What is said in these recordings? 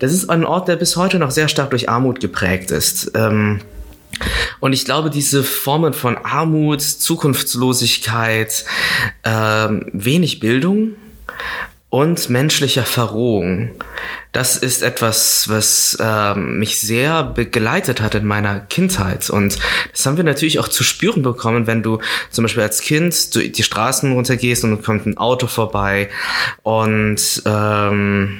das ist ein Ort, der bis heute noch sehr stark durch Armut geprägt ist. Ähm, und ich glaube, diese Formen von Armut, Zukunftslosigkeit, ähm, wenig Bildung und menschlicher Verrohung, das ist etwas, was ähm, mich sehr begleitet hat in meiner Kindheit. Und das haben wir natürlich auch zu spüren bekommen, wenn du zum Beispiel als Kind die Straßen runtergehst und kommt ein Auto vorbei und ähm,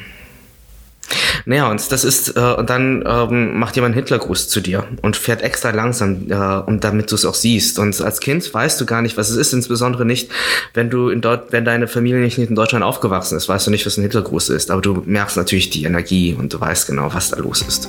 naja, und das ist, äh, und dann ähm, macht jemand einen Hitlergruß zu dir und fährt extra langsam, äh, und damit du es auch siehst. Und als Kind weißt du gar nicht, was es ist, insbesondere nicht, wenn du in dort, wenn deine Familie nicht in Deutschland aufgewachsen ist, weißt du nicht, was ein Hitlergruß ist. Aber du merkst natürlich die Energie und du weißt genau, was da los ist.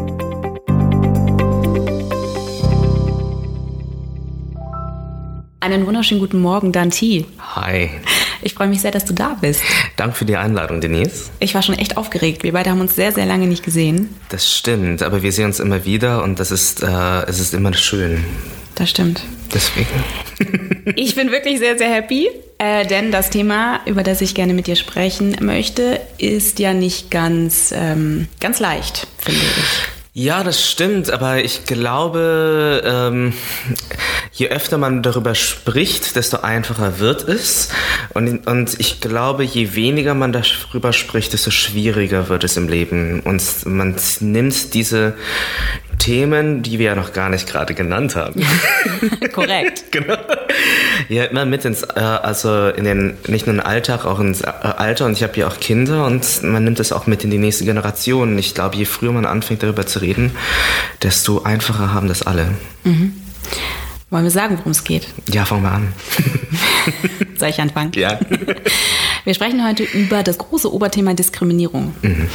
Einen wunderschönen guten Morgen, Danti. Hi. Ich freue mich sehr, dass du da bist. Danke für die Einladung, Denise. Ich war schon echt aufgeregt. Wir beide haben uns sehr, sehr lange nicht gesehen. Das stimmt, aber wir sehen uns immer wieder und das ist, äh, es ist immer schön. Das stimmt. Deswegen. ich bin wirklich sehr, sehr happy, äh, denn das Thema, über das ich gerne mit dir sprechen möchte, ist ja nicht ganz, ähm, ganz leicht, finde ich. Ja, das stimmt, aber ich glaube, ähm, je öfter man darüber spricht, desto einfacher wird es. Und, und ich glaube, je weniger man darüber spricht, desto schwieriger wird es im Leben. Und man nimmt diese Themen, die wir ja noch gar nicht gerade genannt haben. Korrekt. genau. Ja, immer mit ins, äh, also in den, nicht nur in den Alltag, auch ins äh, Alter. Und ich habe ja auch Kinder und man nimmt es auch mit in die nächste Generation. Ich glaube, je früher man anfängt darüber zu reden, desto einfacher haben das alle. Mhm. Wollen wir sagen, worum es geht? Ja, fangen wir an. Soll ich anfangen? Ja. Wir sprechen heute über das große Oberthema Diskriminierung. Mhm.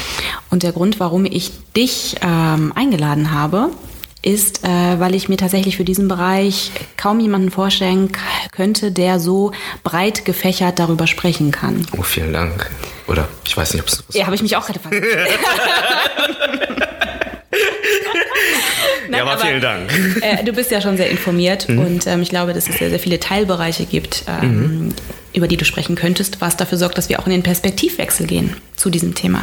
Und der Grund, warum ich dich ähm, eingeladen habe, ist, äh, weil ich mir tatsächlich für diesen Bereich kaum jemanden vorstellen könnte, der so breit gefächert darüber sprechen kann. Oh, vielen Dank. Oder ich weiß nicht, ob es. Ja, habe ich mich auch gerade gefragt. Nein, ja, aber, vielen Dank. Äh, du bist ja schon sehr informiert mhm. und ähm, ich glaube, dass es sehr, sehr viele Teilbereiche gibt, ähm, mhm. Über die du sprechen könntest, was dafür sorgt, dass wir auch in den Perspektivwechsel gehen zu diesem Thema.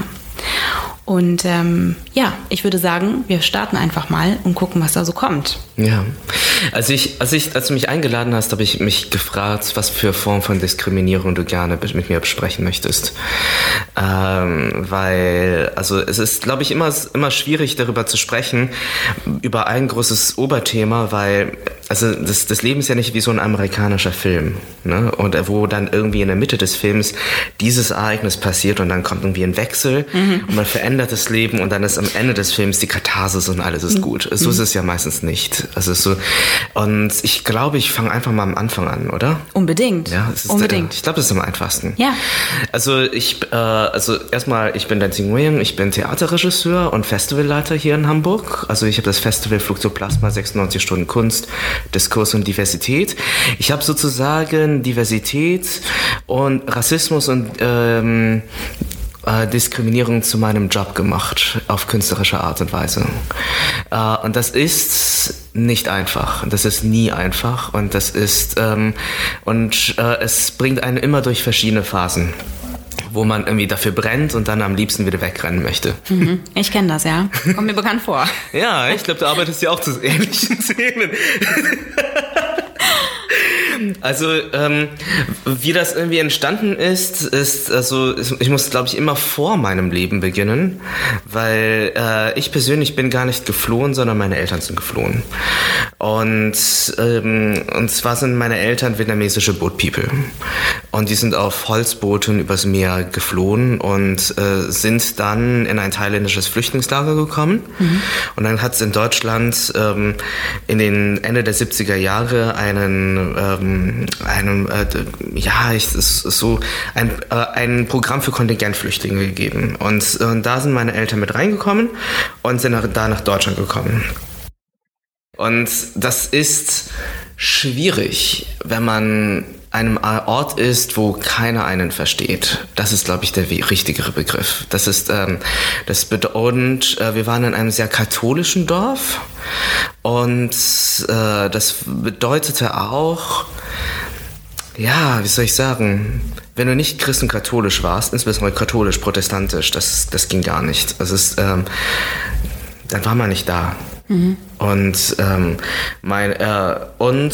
Und ähm, ja, ich würde sagen, wir starten einfach mal und gucken, was da so kommt. Ja, als ich, als ich, als du mich eingeladen hast, habe ich mich gefragt, was für Form von Diskriminierung du gerne mit mir besprechen möchtest, ähm, weil also es ist, glaube ich, immer immer schwierig darüber zu sprechen über ein großes Oberthema, weil also das, das Leben ist ja nicht wie so ein amerikanischer Film, ne? Und wo dann irgendwie in der Mitte des Films dieses Ereignis passiert und dann kommt irgendwie ein Wechsel mhm. und man verändert das Leben und dann ist am Ende des Films die Katharsis und alles ist mhm. gut. So ist es ja meistens nicht. Also so und ich glaube, ich fange einfach mal am Anfang an, oder? Unbedingt. Ja, es ist unbedingt. Der, ich glaube, das ist am einfachsten. Ja. Also ich, äh, also erstmal, ich bin Dancing Wing, ich bin Theaterregisseur und Festivalleiter hier in Hamburg. Also ich habe das Festival Fluxoplasma 96 Stunden Kunst, Diskurs und Diversität. Ich habe sozusagen Diversität und Rassismus und ähm, äh, Diskriminierung zu meinem Job gemacht, auf künstlerische Art und Weise. Äh, und das ist nicht einfach. Das ist nie einfach. Und das ist, ähm, und äh, es bringt einen immer durch verschiedene Phasen wo man irgendwie dafür brennt und dann am liebsten wieder wegrennen möchte. Mhm. Ich kenne das, ja. Kommt mir bekannt vor. ja, ich glaube, du arbeitest ja auch zu ähnlichen Szenen. Also, ähm, wie das irgendwie entstanden ist, ist, also, ich muss, glaube ich, immer vor meinem Leben beginnen, weil äh, ich persönlich bin gar nicht geflohen, sondern meine Eltern sind geflohen. Und, ähm, und zwar sind meine Eltern vietnamesische Boat People. Und die sind auf Holzbooten übers Meer geflohen und äh, sind dann in ein thailändisches Flüchtlingslager gekommen. Mhm. Und dann hat es in Deutschland ähm, in den Ende der 70er Jahre einen ähm, einem, äh, ja, es ist so ein, äh, ein Programm für Kontingentflüchtlinge gegeben. Und äh, da sind meine Eltern mit reingekommen und sind da nach Deutschland gekommen. Und das ist schwierig, wenn man einem Ort ist, wo keiner einen versteht. Das ist, glaube ich, der richtigere Begriff. Das ist, ähm, das bedeutet, äh, wir waren in einem sehr katholischen Dorf und äh, das bedeutete auch, ja, wie soll ich sagen, wenn du nicht christenkatholisch warst, insbesondere katholisch-protestantisch, das, das ging gar nicht. Also es, ähm, dann war man nicht da. Mhm. Und ähm, mein äh, und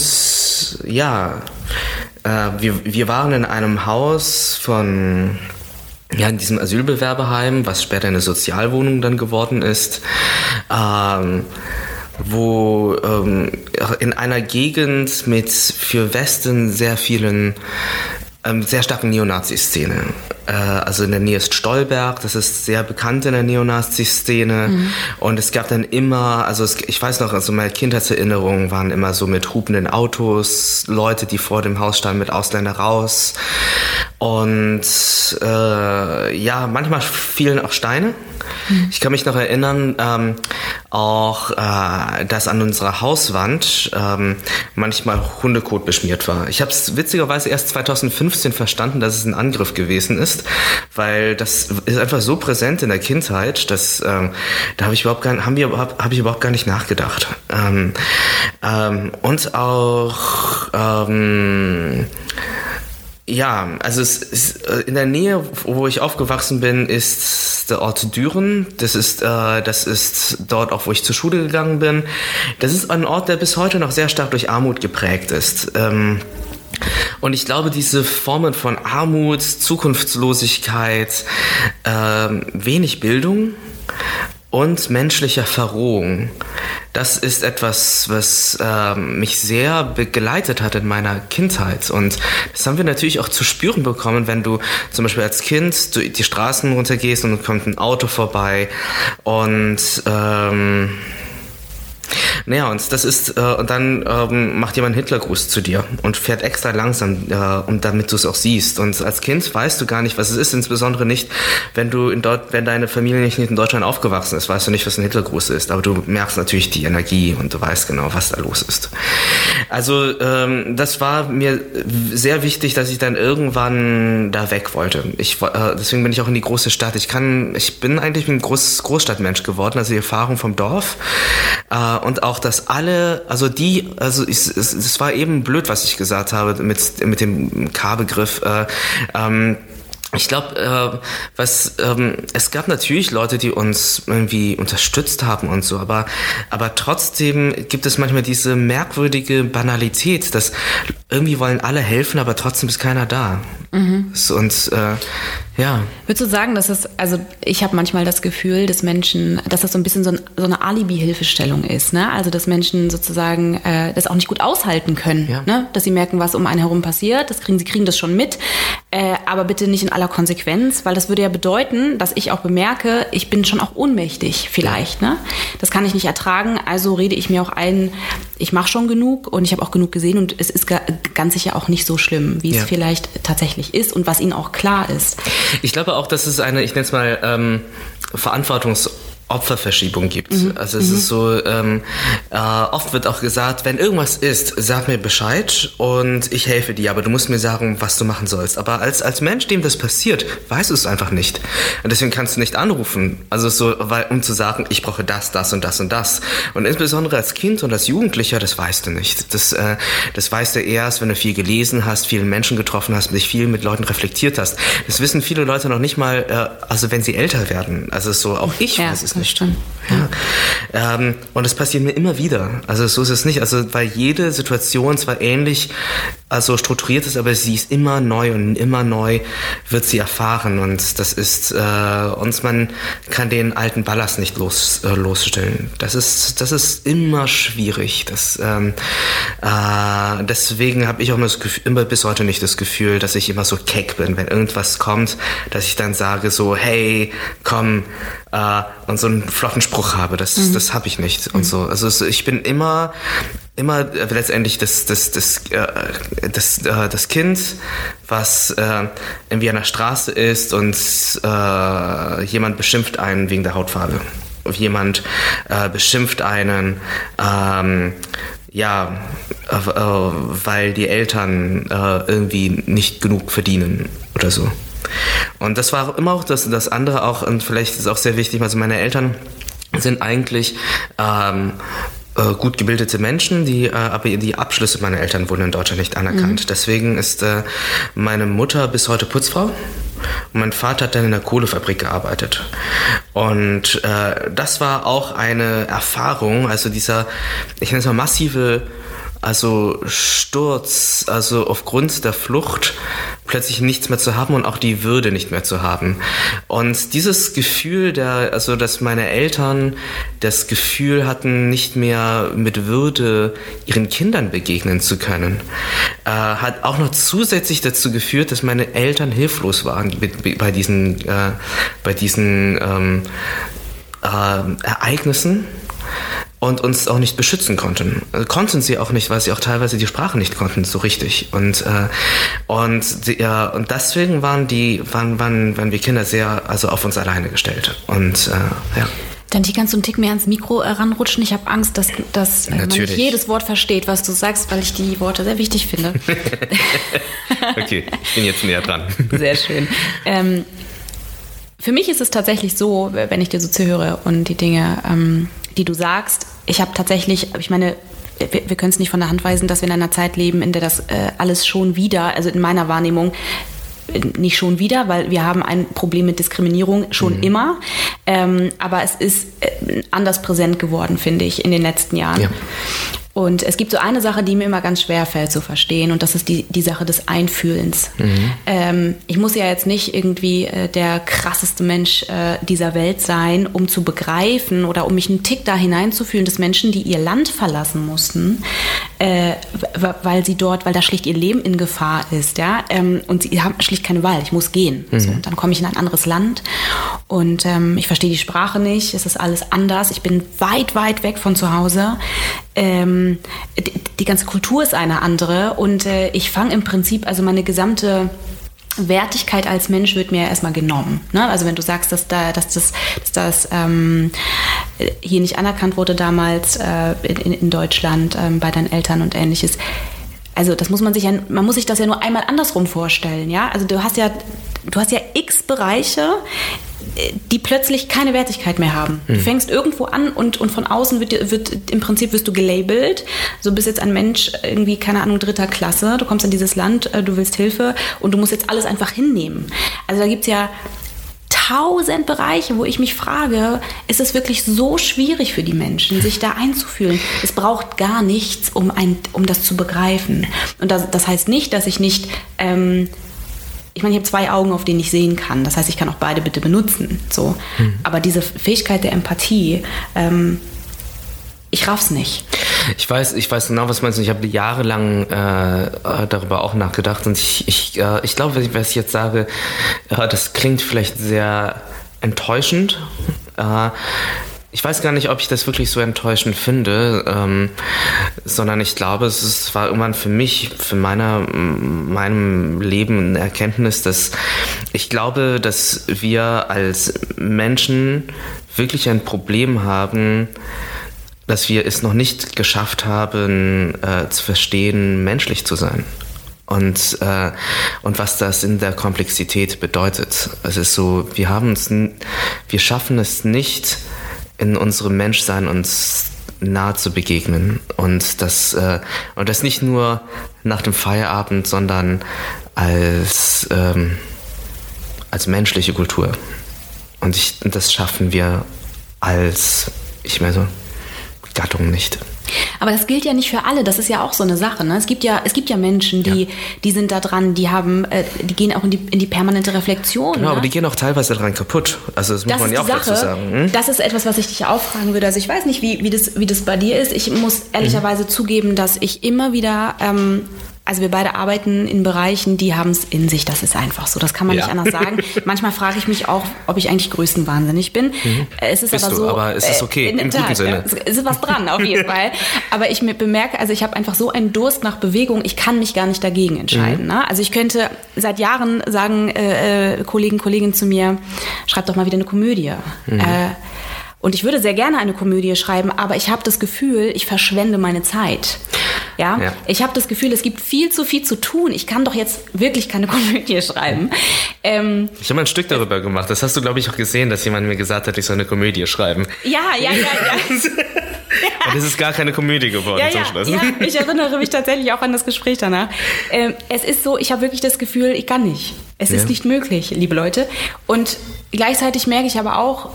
ja, äh, wir, wir waren in einem Haus von ja, in diesem Asylbewerberheim, was später eine Sozialwohnung dann geworden ist, ähm, wo ähm, in einer Gegend mit für Westen sehr vielen ähm, sehr starken Neonazi-Szene. Äh, also in der Nähe ist Stolberg, das ist sehr bekannt in der Neonazi-Szene. Mhm. Und es gab dann immer, also es, ich weiß noch, also meine Kindheitserinnerungen waren immer so mit hupenden Autos, Leute, die vor dem Haus standen mit Ausländer raus. Und äh, ja, manchmal fielen auch Steine. Mhm. Ich kann mich noch erinnern, ähm, auch, äh, dass an unserer Hauswand ähm, manchmal Hundekot beschmiert war. Ich habe es witzigerweise erst 2015 verstanden, dass es ein Angriff gewesen ist, weil das ist einfach so präsent in der Kindheit, dass ähm, da habe ich überhaupt gar, haben wir hab, hab ich überhaupt gar nicht nachgedacht. Ähm, ähm, und auch ähm, ja, also es ist äh, in der Nähe, wo ich aufgewachsen bin, ist der Ort Düren. Das ist, äh, das ist dort auch, wo ich zur Schule gegangen bin. Das ist ein Ort, der bis heute noch sehr stark durch Armut geprägt ist. Ähm, und ich glaube, diese Formen von Armut, Zukunftslosigkeit, äh, wenig Bildung und menschlicher Verrohung. Das ist etwas, was äh, mich sehr begleitet hat in meiner Kindheit. Und das haben wir natürlich auch zu spüren bekommen, wenn du zum Beispiel als Kind die Straßen runtergehst und kommt ein Auto vorbei und ähm, naja, und das ist, äh, und dann ähm, macht jemand einen Hitlergruß zu dir und fährt extra langsam, äh, um, damit du es auch siehst. Und als Kind weißt du gar nicht, was es ist, insbesondere nicht, wenn du in dort, wenn deine Familie nicht in Deutschland aufgewachsen ist, weißt du nicht, was ein Hitlergruß ist. Aber du merkst natürlich die Energie und du weißt genau, was da los ist. Also ähm, das war mir sehr wichtig, dass ich dann irgendwann da weg wollte. Ich, äh, deswegen bin ich auch in die große Stadt. Ich kann, ich bin eigentlich ein Groß, Großstadtmensch geworden, also die Erfahrung vom Dorf. Äh, und auch, dass alle, also die, also es war eben blöd, was ich gesagt habe mit, mit dem K-Begriff. Äh, ähm, ich glaube, äh, was ähm, es gab natürlich Leute, die uns irgendwie unterstützt haben und so, aber aber trotzdem gibt es manchmal diese merkwürdige Banalität, dass irgendwie wollen alle helfen, aber trotzdem ist keiner da. Mhm. Und äh, ja. Würdest du sagen, dass es, also ich habe manchmal das Gefühl, dass Menschen, dass das so ein bisschen so, ein, so eine Alibi-Hilfestellung ist, ne? Also dass Menschen sozusagen äh, das auch nicht gut aushalten können, ja. ne? Dass sie merken, was um einen herum passiert, das kriegen sie kriegen das schon mit, äh, aber bitte nicht in aller Konsequenz, weil das würde ja bedeuten, dass ich auch bemerke, ich bin schon auch ohnmächtig vielleicht, ne? Das kann ich nicht ertragen, also rede ich mir auch ein, ich mache schon genug und ich habe auch genug gesehen und es ist ganz sicher auch nicht so schlimm, wie ja. es vielleicht tatsächlich ist und was ihnen auch klar ist. Ich glaube auch, dass es eine, ich nenne es mal, ähm, Verantwortungs- Opferverschiebung gibt. Mhm. Also es mhm. ist so, ähm, äh, oft wird auch gesagt, wenn irgendwas ist, sag mir Bescheid und ich helfe dir, aber du musst mir sagen, was du machen sollst. Aber als, als Mensch, dem das passiert, weißt du es einfach nicht. Und deswegen kannst du nicht anrufen. Also so, weil, um zu sagen, ich brauche das, das und das und das. Und insbesondere als Kind und als Jugendlicher, das weißt du nicht. Das, äh, das weißt du erst, wenn du viel gelesen hast, viele Menschen getroffen hast, dich viel mit Leuten reflektiert hast. Das wissen viele Leute noch nicht mal, äh, also wenn sie älter werden. Also so, auch ich ja. weiß es nicht nicht. Stimmt. Ja. Ähm, und es passiert mir immer wieder. Also so ist es nicht. Also weil jede Situation zwar ähnlich also strukturiert ist, aber sie ist immer neu und immer neu wird sie erfahren. Und das ist, äh, und man kann den alten Ballast nicht los, äh, losstellen. Das ist, das ist immer schwierig. Das, ähm, äh, deswegen habe ich auch immer, das Gefühl, immer bis heute nicht das Gefühl, dass ich immer so keck bin, wenn irgendwas kommt, dass ich dann sage so, hey, komm, äh, und so einen flotten Spruch habe. Das, mhm. das habe ich nicht und mhm. so. Also ich bin immer immer äh, letztendlich das, das, das, äh, das, äh, das Kind, was äh, irgendwie an der Straße ist und äh, jemand beschimpft einen wegen der Hautfarbe. jemand äh, beschimpft einen, ähm, ja, weil die Eltern irgendwie nicht genug verdienen oder so. Und das war immer auch das, das andere auch, und vielleicht ist es auch sehr wichtig, also meine Eltern sind eigentlich ähm, äh, gut gebildete Menschen, die, äh, aber die Abschlüsse meiner Eltern wurden in Deutschland nicht anerkannt. Mhm. Deswegen ist äh, meine Mutter bis heute Putzfrau. Und mein Vater hat dann in der Kohlefabrik gearbeitet. Und äh, das war auch eine Erfahrung, also dieser, ich nenne es mal massive also Sturz, also aufgrund der Flucht plötzlich nichts mehr zu haben und auch die Würde nicht mehr zu haben. Und dieses Gefühl, der, also dass meine Eltern das Gefühl hatten, nicht mehr mit Würde ihren Kindern begegnen zu können, äh, hat auch noch zusätzlich dazu geführt, dass meine Eltern hilflos waren bei diesen, äh, bei diesen ähm, äh, Ereignissen und uns auch nicht beschützen konnten. Äh, konnten sie auch nicht, weil sie auch teilweise die Sprache nicht konnten, so richtig. Und, äh, und, die, ja, und deswegen waren, die, waren, waren, waren wir Kinder sehr also auf uns alleine gestellt. Und äh, ja. Dann die kannst du einen Tick mehr ans Mikro ranrutschen. Ich habe Angst, dass, dass äh, man nicht jedes Wort versteht, was du sagst, weil ich die Worte sehr wichtig finde. okay, ich bin jetzt näher dran. Sehr schön. Ähm, für mich ist es tatsächlich so, wenn ich dir so zuhöre und die Dinge ähm, die du sagst. Ich habe tatsächlich, ich meine, wir, wir können es nicht von der Hand weisen, dass wir in einer Zeit leben, in der das äh, alles schon wieder, also in meiner Wahrnehmung, äh, nicht schon wieder, weil wir haben ein Problem mit Diskriminierung schon mhm. immer. Ähm, aber es ist äh, anders präsent geworden, finde ich, in den letzten Jahren. Ja. Und es gibt so eine Sache, die mir immer ganz schwer fällt zu verstehen, und das ist die, die Sache des Einfühlens. Mhm. Ähm, ich muss ja jetzt nicht irgendwie äh, der krasseste Mensch äh, dieser Welt sein, um zu begreifen oder um mich einen Tick da hineinzufühlen, dass Menschen, die ihr Land verlassen mussten, äh, weil sie dort, weil da schlicht ihr Leben in Gefahr ist, ja, ähm, und sie haben schlicht keine Wahl, ich muss gehen. Mhm. So, dann komme ich in ein anderes Land und ähm, ich verstehe die Sprache nicht, es ist alles anders, ich bin weit, weit weg von zu Hause. Ähm, die, die, ganze Kultur ist eine andere und äh, ich fange im Prinzip, also meine gesamte Wertigkeit als Mensch wird mir erstmal genommen. Ne? Also wenn du sagst, dass, da, dass das, dass das ähm, hier nicht anerkannt wurde damals äh, in, in, Deutschland ähm, bei deinen Eltern und ähnliches. Also das muss man sich ja, man muss sich das ja nur einmal andersrum vorstellen, ja. Also du hast ja, du hast ja x Bereiche, die plötzlich keine Wertigkeit mehr haben. Mhm. Du fängst irgendwo an und, und von außen wird, wird im Prinzip wirst du gelabelt. So bist jetzt ein Mensch irgendwie, keine Ahnung, dritter Klasse. Du kommst in dieses Land, äh, du willst Hilfe und du musst jetzt alles einfach hinnehmen. Also da gibt es ja tausend Bereiche, wo ich mich frage, ist es wirklich so schwierig für die Menschen, sich da einzufühlen? Es braucht gar nichts, um, ein, um das zu begreifen. Und das, das heißt nicht, dass ich nicht ähm, ich meine, ich habe zwei Augen, auf denen ich sehen kann. Das heißt, ich kann auch beide bitte benutzen. So. Hm. Aber diese Fähigkeit der Empathie, ähm, ich raff's nicht. Ich weiß, ich weiß genau, was meinst du. Ich habe jahrelang äh, darüber auch nachgedacht und ich, ich, äh, ich glaube, was ich jetzt sage, äh, das klingt vielleicht sehr enttäuschend. Ich weiß gar nicht, ob ich das wirklich so enttäuschend finde, ähm, sondern ich glaube, es ist, war irgendwann für mich, für meiner, meinem Leben eine Erkenntnis, dass ich glaube, dass wir als Menschen wirklich ein Problem haben, dass wir es noch nicht geschafft haben, äh, zu verstehen, menschlich zu sein. Und, äh, und was das in der Komplexität bedeutet. Es ist so, wir haben es, wir schaffen es nicht, in unserem Menschsein uns nahe zu begegnen und das äh, und das nicht nur nach dem Feierabend, sondern als ähm, als menschliche Kultur und ich, das schaffen wir als ich meine so Gattung nicht. Aber das gilt ja nicht für alle. Das ist ja auch so eine Sache. Ne? Es gibt ja, es gibt ja Menschen, die, ja. die sind da dran, die haben, äh, die gehen auch in die, in die permanente Reflexion. Genau, ne? aber die gehen auch teilweise daran kaputt. Also das muss das man ja auch Sache. dazu sagen. Hm? Das ist etwas, was ich dich auch fragen würde. Also ich weiß nicht, wie, wie, das, wie das bei dir ist. Ich muss ehrlicherweise mhm. zugeben, dass ich immer wieder ähm, also wir beide arbeiten in Bereichen, die haben es in sich. Das ist einfach so. Das kann man ja. nicht anders sagen. Manchmal frage ich mich auch, ob ich eigentlich größenwahnsinnig bin. Mhm. Es ist Bist aber so. Du, aber es ist okay, äh, im guten Sinne. Es ist was dran, auf jeden Fall. Aber ich bemerke, also ich habe einfach so einen Durst nach Bewegung, ich kann mich gar nicht dagegen entscheiden. Mhm. Ne? Also ich könnte seit Jahren sagen, äh, äh Kollegen, Kolleginnen zu mir, schreib doch mal wieder eine Komödie. Mhm. Äh, Und ich würde sehr gerne eine Komödie schreiben, aber ich habe das Gefühl, ich verschwende meine Zeit. Ja, ja. ich habe das Gefühl, es gibt viel zu viel zu tun. Ich kann doch jetzt wirklich keine Komödie schreiben. Ähm, ich habe mal ein Stück darüber gemacht. Das hast du, glaube ich, auch gesehen, dass jemand mir gesagt hat, ich soll eine Komödie schreiben. Ja, ja, ja, ja. Und es ist gar keine Komödie geworden ja, zum Schluss. Ja, ich erinnere mich tatsächlich auch an das Gespräch danach. Ähm, es ist so, ich habe wirklich das Gefühl, ich kann nicht. Es ja. ist nicht möglich, liebe Leute. Und gleichzeitig merke ich aber auch,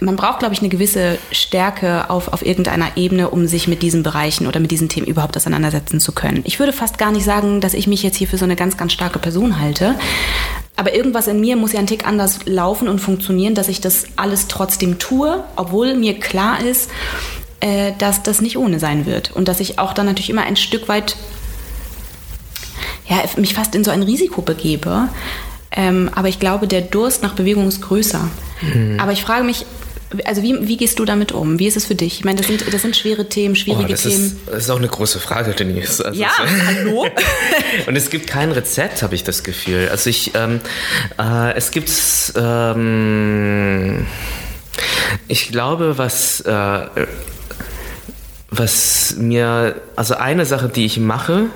man braucht, glaube ich, eine gewisse Stärke auf, auf irgendeiner Ebene, um sich mit diesen Bereichen oder mit diesen Themen überhaupt auseinandersetzen zu können. Ich würde fast gar nicht sagen, dass ich mich jetzt hier für so eine ganz, ganz starke Person halte. Aber irgendwas in mir muss ja ein Tick anders laufen und funktionieren, dass ich das alles trotzdem tue, obwohl mir klar ist, äh, dass das nicht ohne sein wird. Und dass ich auch dann natürlich immer ein Stück weit, ja, mich fast in so ein Risiko begebe. Ähm, aber ich glaube, der Durst nach Bewegung ist größer. Mhm. Aber ich frage mich, also wie, wie gehst du damit um? Wie ist es für dich? Ich meine, das sind, das sind schwere Themen, schwierige oh, das Themen. Ist, das ist auch eine große Frage, Denise. Also ja, hallo? und es gibt kein Rezept, habe ich das Gefühl. Also ich, ähm, äh, es gibt, ähm, ich glaube, was, äh, was mir, also eine Sache, die ich mache,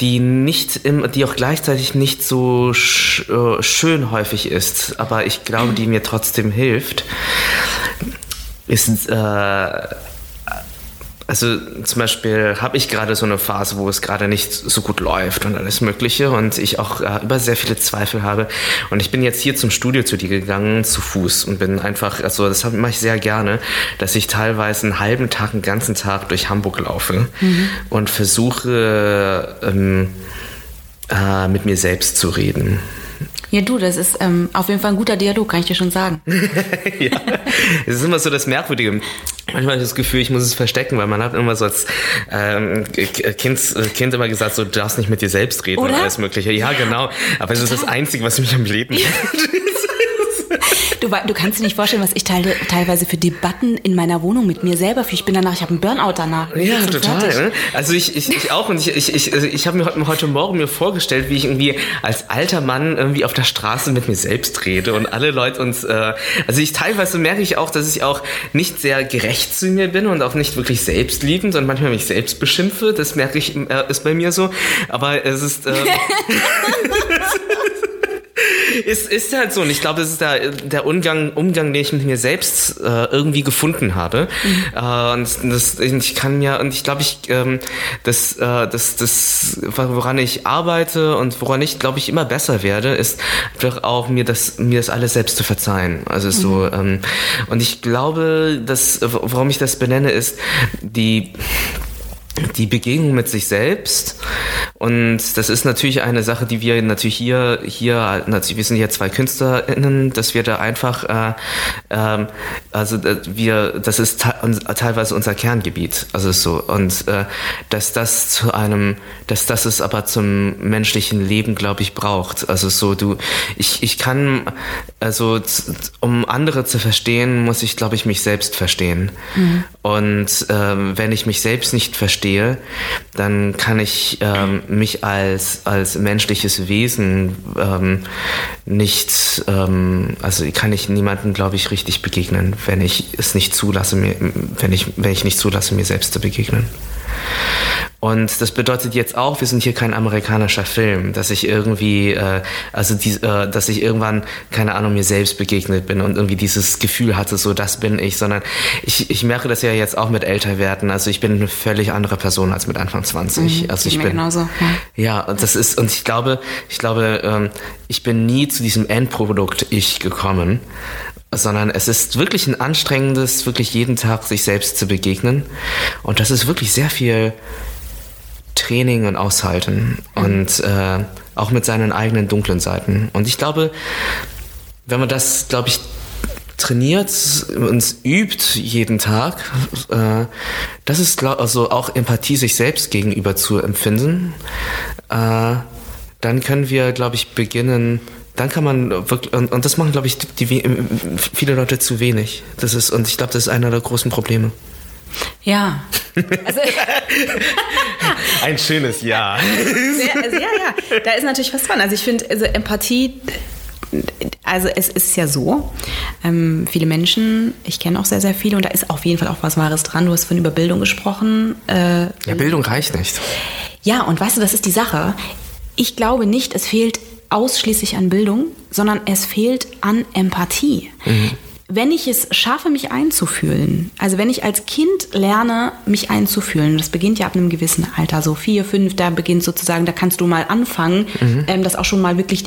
die nicht im, die auch gleichzeitig nicht so sch, äh, schön häufig ist, aber ich glaube, die mir trotzdem hilft, ist äh, also zum Beispiel habe ich gerade so eine Phase, wo es gerade nicht so gut läuft und alles Mögliche und ich auch äh, über sehr viele Zweifel habe. Und ich bin jetzt hier zum Studio zu dir gegangen, zu Fuß und bin einfach, also das mache ich sehr gerne, dass ich teilweise einen halben Tag, einen ganzen Tag durch Hamburg laufe mhm. und versuche ähm, äh, mit mir selbst zu reden. Ja, du, das ist ähm, auf jeden Fall ein guter Dialog, kann ich dir schon sagen. ja, es ist immer so das Merkwürdige. Manchmal habe ich das Gefühl, ich muss es verstecken, weil man hat immer so als ähm, kind, kind immer gesagt, so, du darfst nicht mit dir selbst reden Oder? und alles Mögliche. Ja, genau. Aber es ist das Einzige, was mich am Leben hält. Du, du kannst dir nicht vorstellen, was ich teile, teilweise für Debatten in meiner Wohnung mit mir selber führe. Ich bin danach, ich habe einen Burnout danach. Ja, total. Ne? Also ich, ich, ich auch und ich, ich, ich, also ich habe mir heute, heute Morgen mir vorgestellt, wie ich irgendwie als alter Mann irgendwie auf der Straße mit mir selbst rede und alle Leute uns, äh, also ich teilweise merke ich auch, dass ich auch nicht sehr gerecht zu mir bin und auch nicht wirklich selbstliebend und manchmal mich selbst beschimpfe. Das merke ich, äh, ist bei mir so. Aber es ist, äh, ist, ist halt so. Und ich glaube, das ist der, der Umgang, Umgang, den ich mit mir selbst äh, irgendwie gefunden habe. Mhm. Äh, und das, ich kann ja, und ich glaube, ich, ähm, das, äh, das, das, woran ich arbeite und woran ich, glaube ich, immer besser werde, ist einfach auch mir das, mir das alles selbst zu verzeihen. Also mhm. so, ähm, und ich glaube, dass, warum ich das benenne, ist die, die Begegnung mit sich selbst. Und das ist natürlich eine Sache, die wir natürlich hier, hier, wir sind hier zwei KünstlerInnen, dass wir da einfach, äh, äh, also äh, wir, das ist teilweise unser Kerngebiet. Also so. Und äh, dass das zu einem, dass das es aber zum menschlichen Leben, glaube ich, braucht. Also so, du, ich, ich kann, also um andere zu verstehen, muss ich, glaube ich, mich selbst verstehen. Mhm. Und ähm, wenn ich mich selbst nicht verstehe, verstehe, dann kann ich ähm, mich als, als menschliches Wesen ähm, nicht, ähm, also kann ich niemandem, glaube ich, richtig begegnen, wenn ich es nicht zulasse, mir, wenn ich, wenn ich nicht zulasse, mir selbst zu begegnen. Und das bedeutet jetzt auch, wir sind hier kein amerikanischer Film, dass ich irgendwie, äh, also die, äh, dass ich irgendwann, keine Ahnung, mir selbst begegnet bin und irgendwie dieses Gefühl hatte, so das bin ich, sondern ich, ich merke das ja jetzt auch mit Älterwerden. Also ich bin eine völlig andere Person als mit Anfang 20. Mhm, also ich bin genauso. Ja. ja, und das ist, und ich glaube, ich glaube, ähm, ich bin nie zu diesem Endprodukt ich gekommen sondern es ist wirklich ein anstrengendes, wirklich jeden Tag sich selbst zu begegnen. Und das ist wirklich sehr viel Training und Aushalten und äh, auch mit seinen eigenen dunklen Seiten. Und ich glaube, wenn man das, glaube ich, trainiert und übt jeden Tag, äh, das ist also auch Empathie sich selbst gegenüber zu empfinden, äh, dann können wir, glaube ich, beginnen, dann kann man wirklich, und, und das machen, glaube ich, die, die, viele Leute zu wenig. Das ist, und ich glaube, das ist einer der großen Probleme. Ja. Also, Ein schönes Ja. Sehr, also, ja, ja. Da ist natürlich was dran. Also ich finde, also Empathie Also es ist ja so, ähm, viele Menschen, ich kenne auch sehr, sehr viele und da ist auf jeden Fall auch was Wahres dran. Du hast von über Bildung gesprochen. Äh, ja, Bildung reicht nicht. Ja, und weißt du, das ist die Sache. Ich glaube nicht, es fehlt ausschließlich an Bildung, sondern es fehlt an Empathie. Mhm wenn ich es schaffe, mich einzufühlen, also wenn ich als Kind lerne, mich einzufühlen, das beginnt ja ab einem gewissen Alter, so vier, fünf, da beginnt sozusagen, da kannst du mal anfangen, mhm. ähm, das auch schon mal wirklich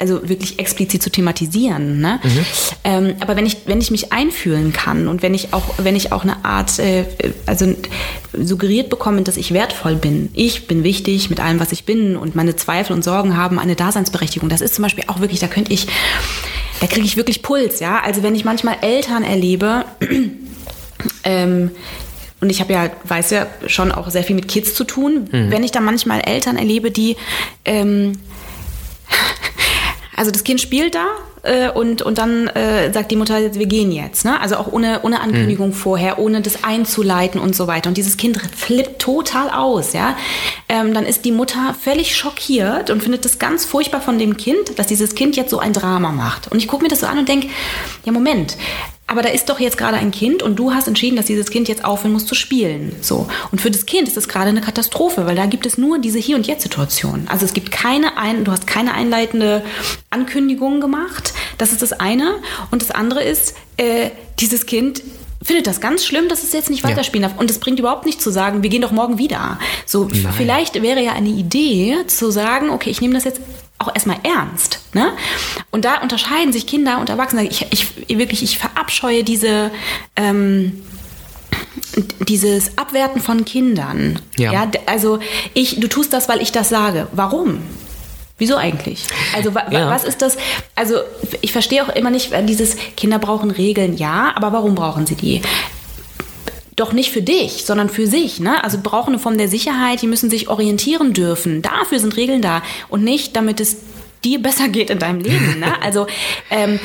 also wirklich explizit zu thematisieren. Ne? Mhm. Ähm, aber wenn ich, wenn ich mich einfühlen kann und wenn ich auch, wenn ich auch eine Art, äh, also suggeriert bekomme, dass ich wertvoll bin, ich bin wichtig mit allem, was ich bin und meine Zweifel und Sorgen haben eine Daseinsberechtigung. Das ist zum Beispiel auch wirklich, da könnte ich, da kriege ich wirklich Puls, ja. Also wenn ich manchmal Eltern erlebe, ähm, und ich habe ja, weiß ja, schon auch sehr viel mit Kids zu tun, mhm. wenn ich da manchmal Eltern erlebe, die ähm, also das Kind spielt da äh, und, und dann äh, sagt die Mutter, wir gehen jetzt. Ne? Also auch ohne, ohne Ankündigung mhm. vorher, ohne das einzuleiten und so weiter. Und dieses Kind flippt total aus. Ja? Ähm, dann ist die Mutter völlig schockiert und findet das ganz furchtbar von dem Kind, dass dieses Kind jetzt so ein Drama macht. Und ich gucke mir das so an und denke, ja Moment, aber da ist doch jetzt gerade ein Kind und du hast entschieden, dass dieses Kind jetzt aufhören muss zu spielen. So. Und für das Kind ist das gerade eine Katastrophe, weil da gibt es nur diese Hier- und Jetzt-Situation. Also es gibt keine, ein, du hast keine einleitende Ankündigung gemacht. Das ist das eine. Und das andere ist, äh, dieses Kind findet das ganz schlimm, dass es jetzt nicht weiterspielen ja. darf. Und es bringt überhaupt nicht zu sagen, wir gehen doch morgen wieder. So, Nein. vielleicht wäre ja eine Idee zu sagen, okay, ich nehme das jetzt auch erstmal ernst. Ne? Und da unterscheiden sich Kinder und Erwachsene. Ich, ich wirklich, ich verabscheue diese ähm, dieses Abwerten von Kindern. Ja. ja. Also ich, du tust das, weil ich das sage. Warum? Wieso eigentlich? Also wa ja. was ist das? Also ich verstehe auch immer nicht dieses Kinder brauchen Regeln, ja, aber warum brauchen sie die? Doch nicht für dich, sondern für sich. Ne? Also brauchen eine Form der Sicherheit, die müssen sich orientieren dürfen. Dafür sind Regeln da und nicht, damit es dir besser geht in deinem Leben. Ne? Also ähm,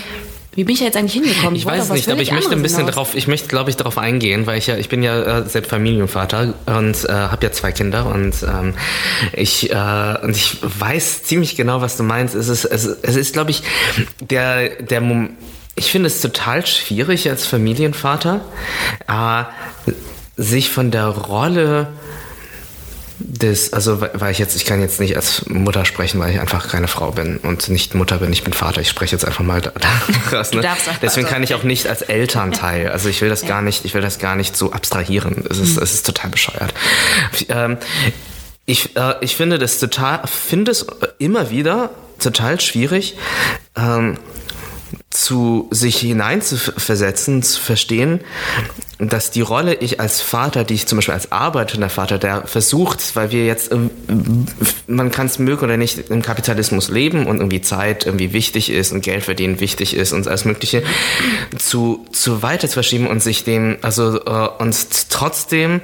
wie bin ich jetzt eigentlich hingekommen? Ich, ich weiß es nicht, aber ich möchte ein bisschen hinaus. darauf, ich möchte, glaube ich, darauf eingehen, weil ich ja, ich bin ja äh, selbst Familienvater und äh, habe ja zwei Kinder und ähm, ich äh, und ich weiß ziemlich genau, was du meinst. Es ist, es, es ist, glaube ich, der der Moment ich finde es total schwierig als Familienvater, äh, sich von der Rolle des, also weil ich jetzt, ich kann jetzt nicht als Mutter sprechen, weil ich einfach keine Frau bin und nicht Mutter bin, ich bin Vater. Ich spreche jetzt einfach mal da, da raus. Ne? Deswegen kann ich auch nicht als Elternteil. Also ich will das ja. gar nicht, ich will das gar nicht so abstrahieren. Es ist, mhm. es ist total bescheuert. Ähm, ich, äh, ich finde das total, finde es immer wieder total schwierig, ähm, zu sich hineinzuversetzen, zu verstehen, dass die Rolle ich als Vater, die ich zum Beispiel als arbeitender Vater, der versucht, weil wir jetzt, man kann es mögen oder nicht, im Kapitalismus leben und irgendwie Zeit irgendwie wichtig ist und Geld verdienen wichtig ist und alles Mögliche, zu, zu weiter zu verschieben und sich dem, also äh, uns trotzdem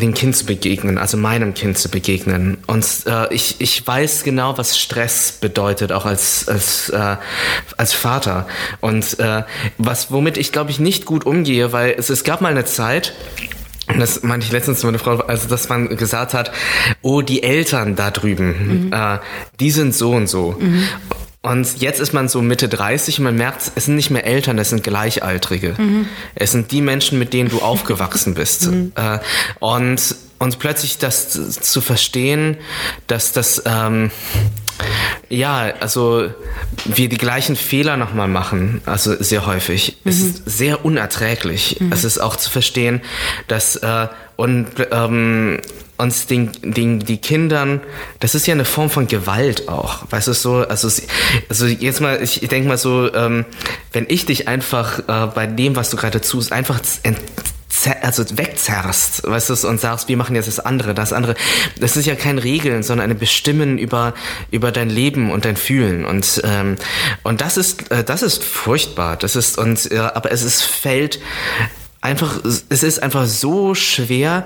dem Kind zu begegnen, also meinem Kind zu begegnen. Und äh, ich, ich weiß genau, was Stress bedeutet, auch als, als, äh, als Vater. Und äh, was, womit ich, glaube ich, nicht gut umgehe, weil es, es gab mal eine Zeit, und das meinte ich letztens zu meiner Frau, also dass man gesagt hat, oh, die Eltern da drüben, mhm. äh, die sind so und so. Mhm. Und jetzt ist man so Mitte 30 und man merkt, es sind nicht mehr Eltern, es sind Gleichaltrige. Mhm. Es sind die Menschen, mit denen du aufgewachsen bist. Mhm. Äh, und, und plötzlich das zu verstehen, dass das, ähm, ja, also wir die gleichen Fehler nochmal machen, also sehr häufig, mhm. ist sehr unerträglich. Mhm. Es ist auch zu verstehen, dass äh, und ähm, uns den, den, die Kindern, das ist ja eine Form von Gewalt auch, weißt du so, also, also jetzt mal, ich, denke mal so, ähm, wenn ich dich einfach äh, bei dem, was du gerade tust, einfach also wegzerrst, weißt du, und sagst, wir machen jetzt das andere, das andere. Das ist ja kein Regeln, sondern eine Bestimmen über, über dein Leben und dein Fühlen. Und, ähm, und das ist, äh, das ist furchtbar. Das ist, und, äh, aber es ist, fällt einfach, es ist einfach so schwer,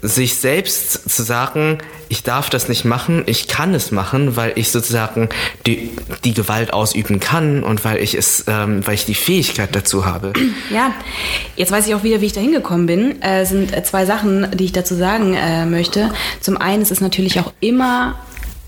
sich selbst zu sagen, ich darf das nicht machen, ich kann es machen, weil ich sozusagen die, die Gewalt ausüben kann und weil ich es, ähm, weil ich die Fähigkeit dazu habe. Ja, jetzt weiß ich auch wieder, wie ich da hingekommen bin. Äh, sind zwei Sachen, die ich dazu sagen äh, möchte. Zum einen ist es natürlich auch immer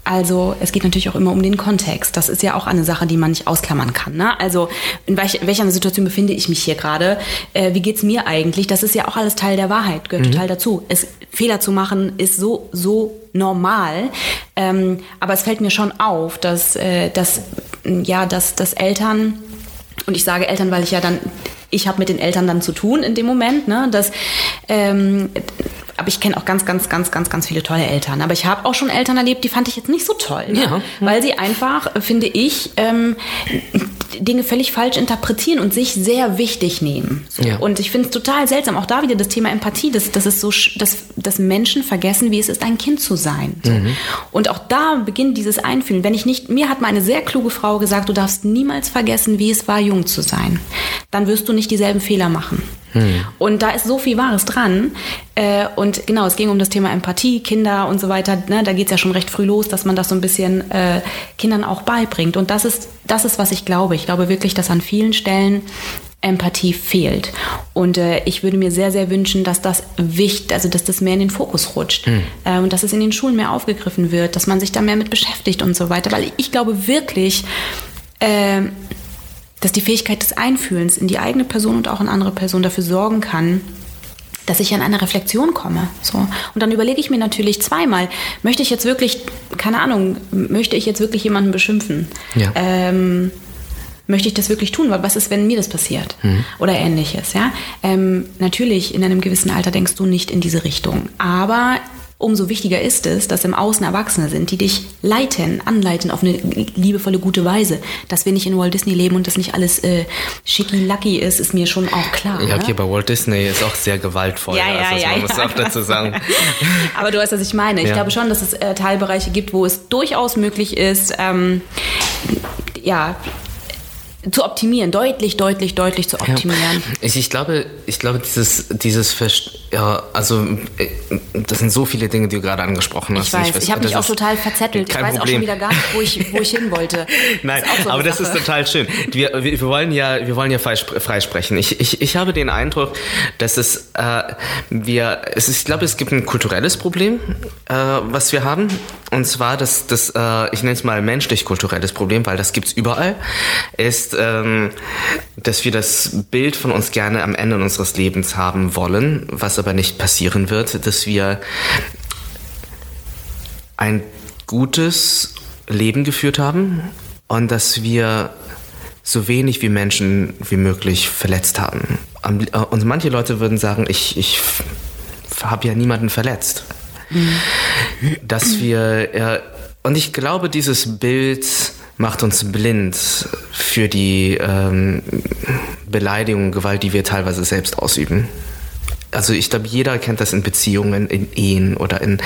Also es geht natürlich auch immer um den Kontext. Das ist ja auch eine Sache, die man nicht ausklammern kann. Ne? Also in welch, welcher Situation befinde ich mich hier gerade? Äh, wie geht's mir eigentlich? Das ist ja auch alles Teil der Wahrheit, gehört mhm. total dazu. Es, Fehler zu machen ist so, so normal. Ähm, aber es fällt mir schon auf, dass, äh, dass, ja, dass, dass Eltern, und ich sage Eltern, weil ich ja dann ich habe mit den Eltern dann zu tun in dem Moment, ne, dass ähm, aber ich kenne auch ganz, ganz, ganz, ganz, ganz viele tolle Eltern. Aber ich habe auch schon Eltern erlebt, die fand ich jetzt nicht so toll. Ne? Ja. Weil sie einfach, finde ich, ähm, Dinge völlig falsch interpretieren und sich sehr wichtig nehmen. So. Ja. Und ich finde es total seltsam, auch da wieder das Thema Empathie, dass, dass es so, dass, dass Menschen vergessen, wie es ist, ein Kind zu sein. So. Mhm. Und auch da beginnt dieses Einfühlen. Wenn ich nicht, mir hat mal eine sehr kluge Frau gesagt, du darfst niemals vergessen, wie es war, jung zu sein. Dann wirst du nicht dieselben Fehler machen. Mhm. Und da ist so viel Wahres dran. Äh, und genau, es ging um das Thema Empathie, Kinder und so weiter. Ne? Da geht es ja schon recht früh los, dass man das so ein bisschen äh, Kindern auch beibringt. Und das ist, das ist, was ich glaube. Ich glaube wirklich, dass an vielen Stellen Empathie fehlt. Und äh, ich würde mir sehr, sehr wünschen, dass das wichtig, also dass das mehr in den Fokus rutscht mhm. äh, und dass es in den Schulen mehr aufgegriffen wird, dass man sich da mehr mit beschäftigt und so weiter. Weil ich glaube wirklich, äh, dass die Fähigkeit des Einfühlens in die eigene Person und auch in andere Personen dafür sorgen kann, dass ich an eine Reflexion komme. So. Und dann überlege ich mir natürlich zweimal, möchte ich jetzt wirklich, keine Ahnung, möchte ich jetzt wirklich jemanden beschimpfen? Ja. Ähm, möchte ich das wirklich tun? Weil was ist, wenn mir das passiert? Mhm. Oder ähnliches, ja? Ähm, natürlich, in einem gewissen Alter denkst du nicht in diese Richtung. Aber umso wichtiger ist es, dass im Außen Erwachsene sind, die dich leiten, anleiten auf eine liebevolle, gute Weise. Dass wir nicht in Walt Disney leben und das nicht alles äh, schicki-lucky ist, ist mir schon auch klar. Ja, okay, ne? bei Walt Disney ist auch sehr gewaltvoll. Ja, ja, also, ja. Man ja, muss auch dazu sagen. Aber du weißt, was ich meine. Ich ja. glaube schon, dass es äh, Teilbereiche gibt, wo es durchaus möglich ist, ähm, ja, zu optimieren, deutlich, deutlich, deutlich zu optimieren. Ja. Ich, ich, glaube, ich glaube, dieses, dieses ja, also äh, das sind so viele Dinge, die du gerade angesprochen hast. Ich weiß, ich, weiß, ich habe mich auch total verzettelt. Ich weiß Problem. auch schon wieder gar nicht, wo ich, wo ich hin wollte. Nein, so aber das ist total schön. Wir, wir, wir, wollen ja, wir wollen ja freisprechen. Ich, ich, ich habe den Eindruck, dass es äh, wir, es ist, ich glaube, es gibt ein kulturelles Problem, äh, was wir haben. Und zwar das, das äh, ich nenne es mal menschlich-kulturelles Problem, weil das gibt's überall, ist, ähm, dass wir das Bild von uns gerne am Ende unseres Lebens haben wollen, was aber nicht passieren wird, dass wir ein gutes Leben geführt haben und dass wir so wenig wie Menschen wie möglich verletzt haben. Äh, und manche Leute würden sagen, ich, ich habe ja niemanden verletzt. Mhm. Dass wir, äh, und ich glaube, dieses Bild macht uns blind für die ähm, Beleidigung, Gewalt, die wir teilweise selbst ausüben. Also ich glaube, jeder kennt das in Beziehungen, in Ehen oder in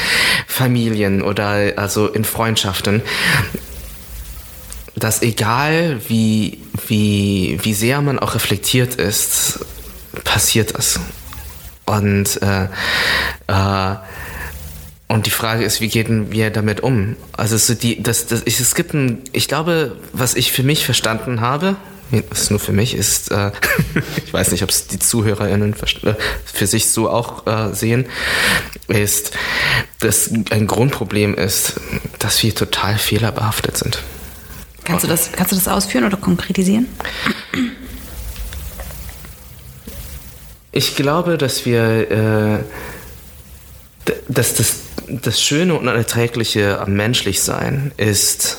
Familien oder also in Freundschaften. Dass egal wie, wie, wie sehr man auch reflektiert ist, passiert das. Und äh, äh, und die Frage ist, wie gehen wir damit um? Also so die, das, das, ich, es gibt ein, ich glaube, was ich für mich verstanden habe, ist nur für mich, ist, äh, ich weiß nicht, ob es die ZuhörerInnen äh, für sich so auch äh, sehen, ist, dass ein Grundproblem ist, dass wir total fehlerbehaftet sind. Kannst du das, kannst du das ausführen oder konkretisieren? Ich glaube, dass wir, äh, dass das das Schöne und Unerträgliche am Menschlichsein ist,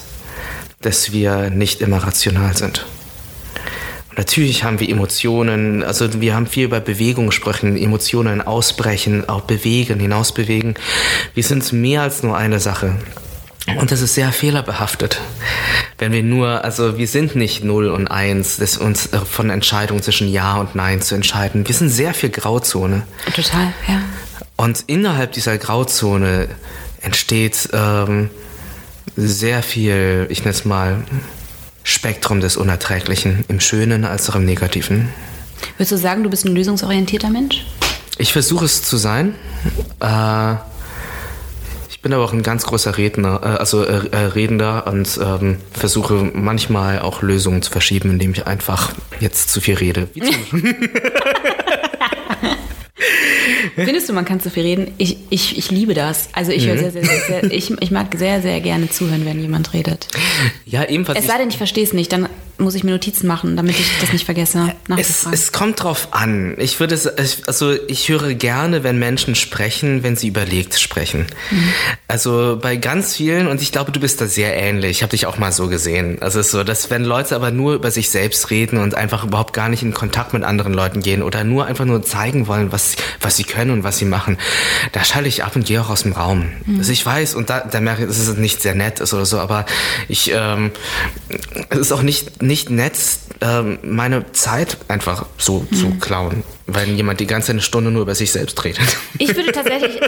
dass wir nicht immer rational sind. Natürlich haben wir Emotionen, also wir haben viel über Bewegung gesprochen, Emotionen ausbrechen, auch bewegen, hinausbewegen. Wir sind mehr als nur eine Sache. Und das ist sehr fehlerbehaftet. Wenn wir nur, also wir sind nicht 0 und 1, das uns von Entscheidungen zwischen Ja und Nein zu entscheiden. Wir sind sehr viel Grauzone. Total, ja. Und innerhalb dieser Grauzone entsteht ähm, sehr viel, ich nenne es mal, Spektrum des Unerträglichen, im Schönen als auch im Negativen. Würdest du sagen, du bist ein lösungsorientierter Mensch? Ich versuche es zu sein. Äh, ich bin aber auch ein ganz großer Redner, äh, also äh, äh Redender und ähm, versuche manchmal auch Lösungen zu verschieben, indem ich einfach jetzt zu viel rede. Findest du, man kann zu viel reden? Ich, ich, ich liebe das. Also ich höre sehr, sehr, sehr, sehr ich, ich mag sehr, sehr gerne zuhören, wenn jemand redet. Ja, ebenfalls. Es sei denn, ich verstehe es nicht, dann muss ich mir Notizen machen, damit ich das nicht vergesse. Es, es kommt drauf an. Ich würde es, also ich höre gerne, wenn Menschen sprechen, wenn sie überlegt sprechen. Mhm. Also bei ganz vielen, und ich glaube, du bist da sehr ähnlich, ich habe dich auch mal so gesehen. Also es ist so, dass wenn Leute aber nur über sich selbst reden und einfach überhaupt gar nicht in Kontakt mit anderen Leuten gehen oder nur einfach nur zeigen wollen, was, was sie können und was sie machen, da schalte ich ab und gehe auch aus dem Raum. Mhm. Also ich weiß, und da, da merke ich, dass es nicht sehr nett ist oder so, aber ich, ähm, es ist auch nicht, nicht nett, ähm, meine Zeit einfach so mhm. zu klauen, weil jemand die ganze eine Stunde nur über sich selbst redet. Ich würde tatsächlich.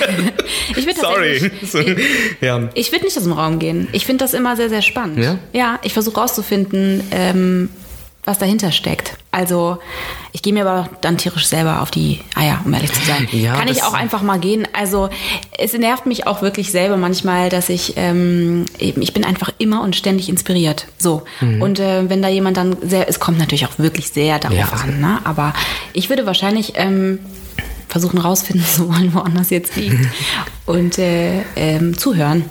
ich würde Sorry. Ich, ja. ich würde nicht aus dem Raum gehen. Ich finde das immer sehr, sehr spannend. Ja, ja ich versuche rauszufinden, ähm, was dahinter steckt. Also ich gehe mir aber dann tierisch selber auf die Eier, um ehrlich zu sein. Ja, Kann ich auch einfach mal gehen. Also es nervt mich auch wirklich selber manchmal, dass ich ähm, eben, ich bin einfach immer und ständig inspiriert. So. Mhm. Und äh, wenn da jemand dann sehr, es kommt natürlich auch wirklich sehr darauf ja. an, ne? aber ich würde wahrscheinlich ähm, versuchen rausfinden zu wollen, woanders jetzt liegt und äh, ähm, zuhören.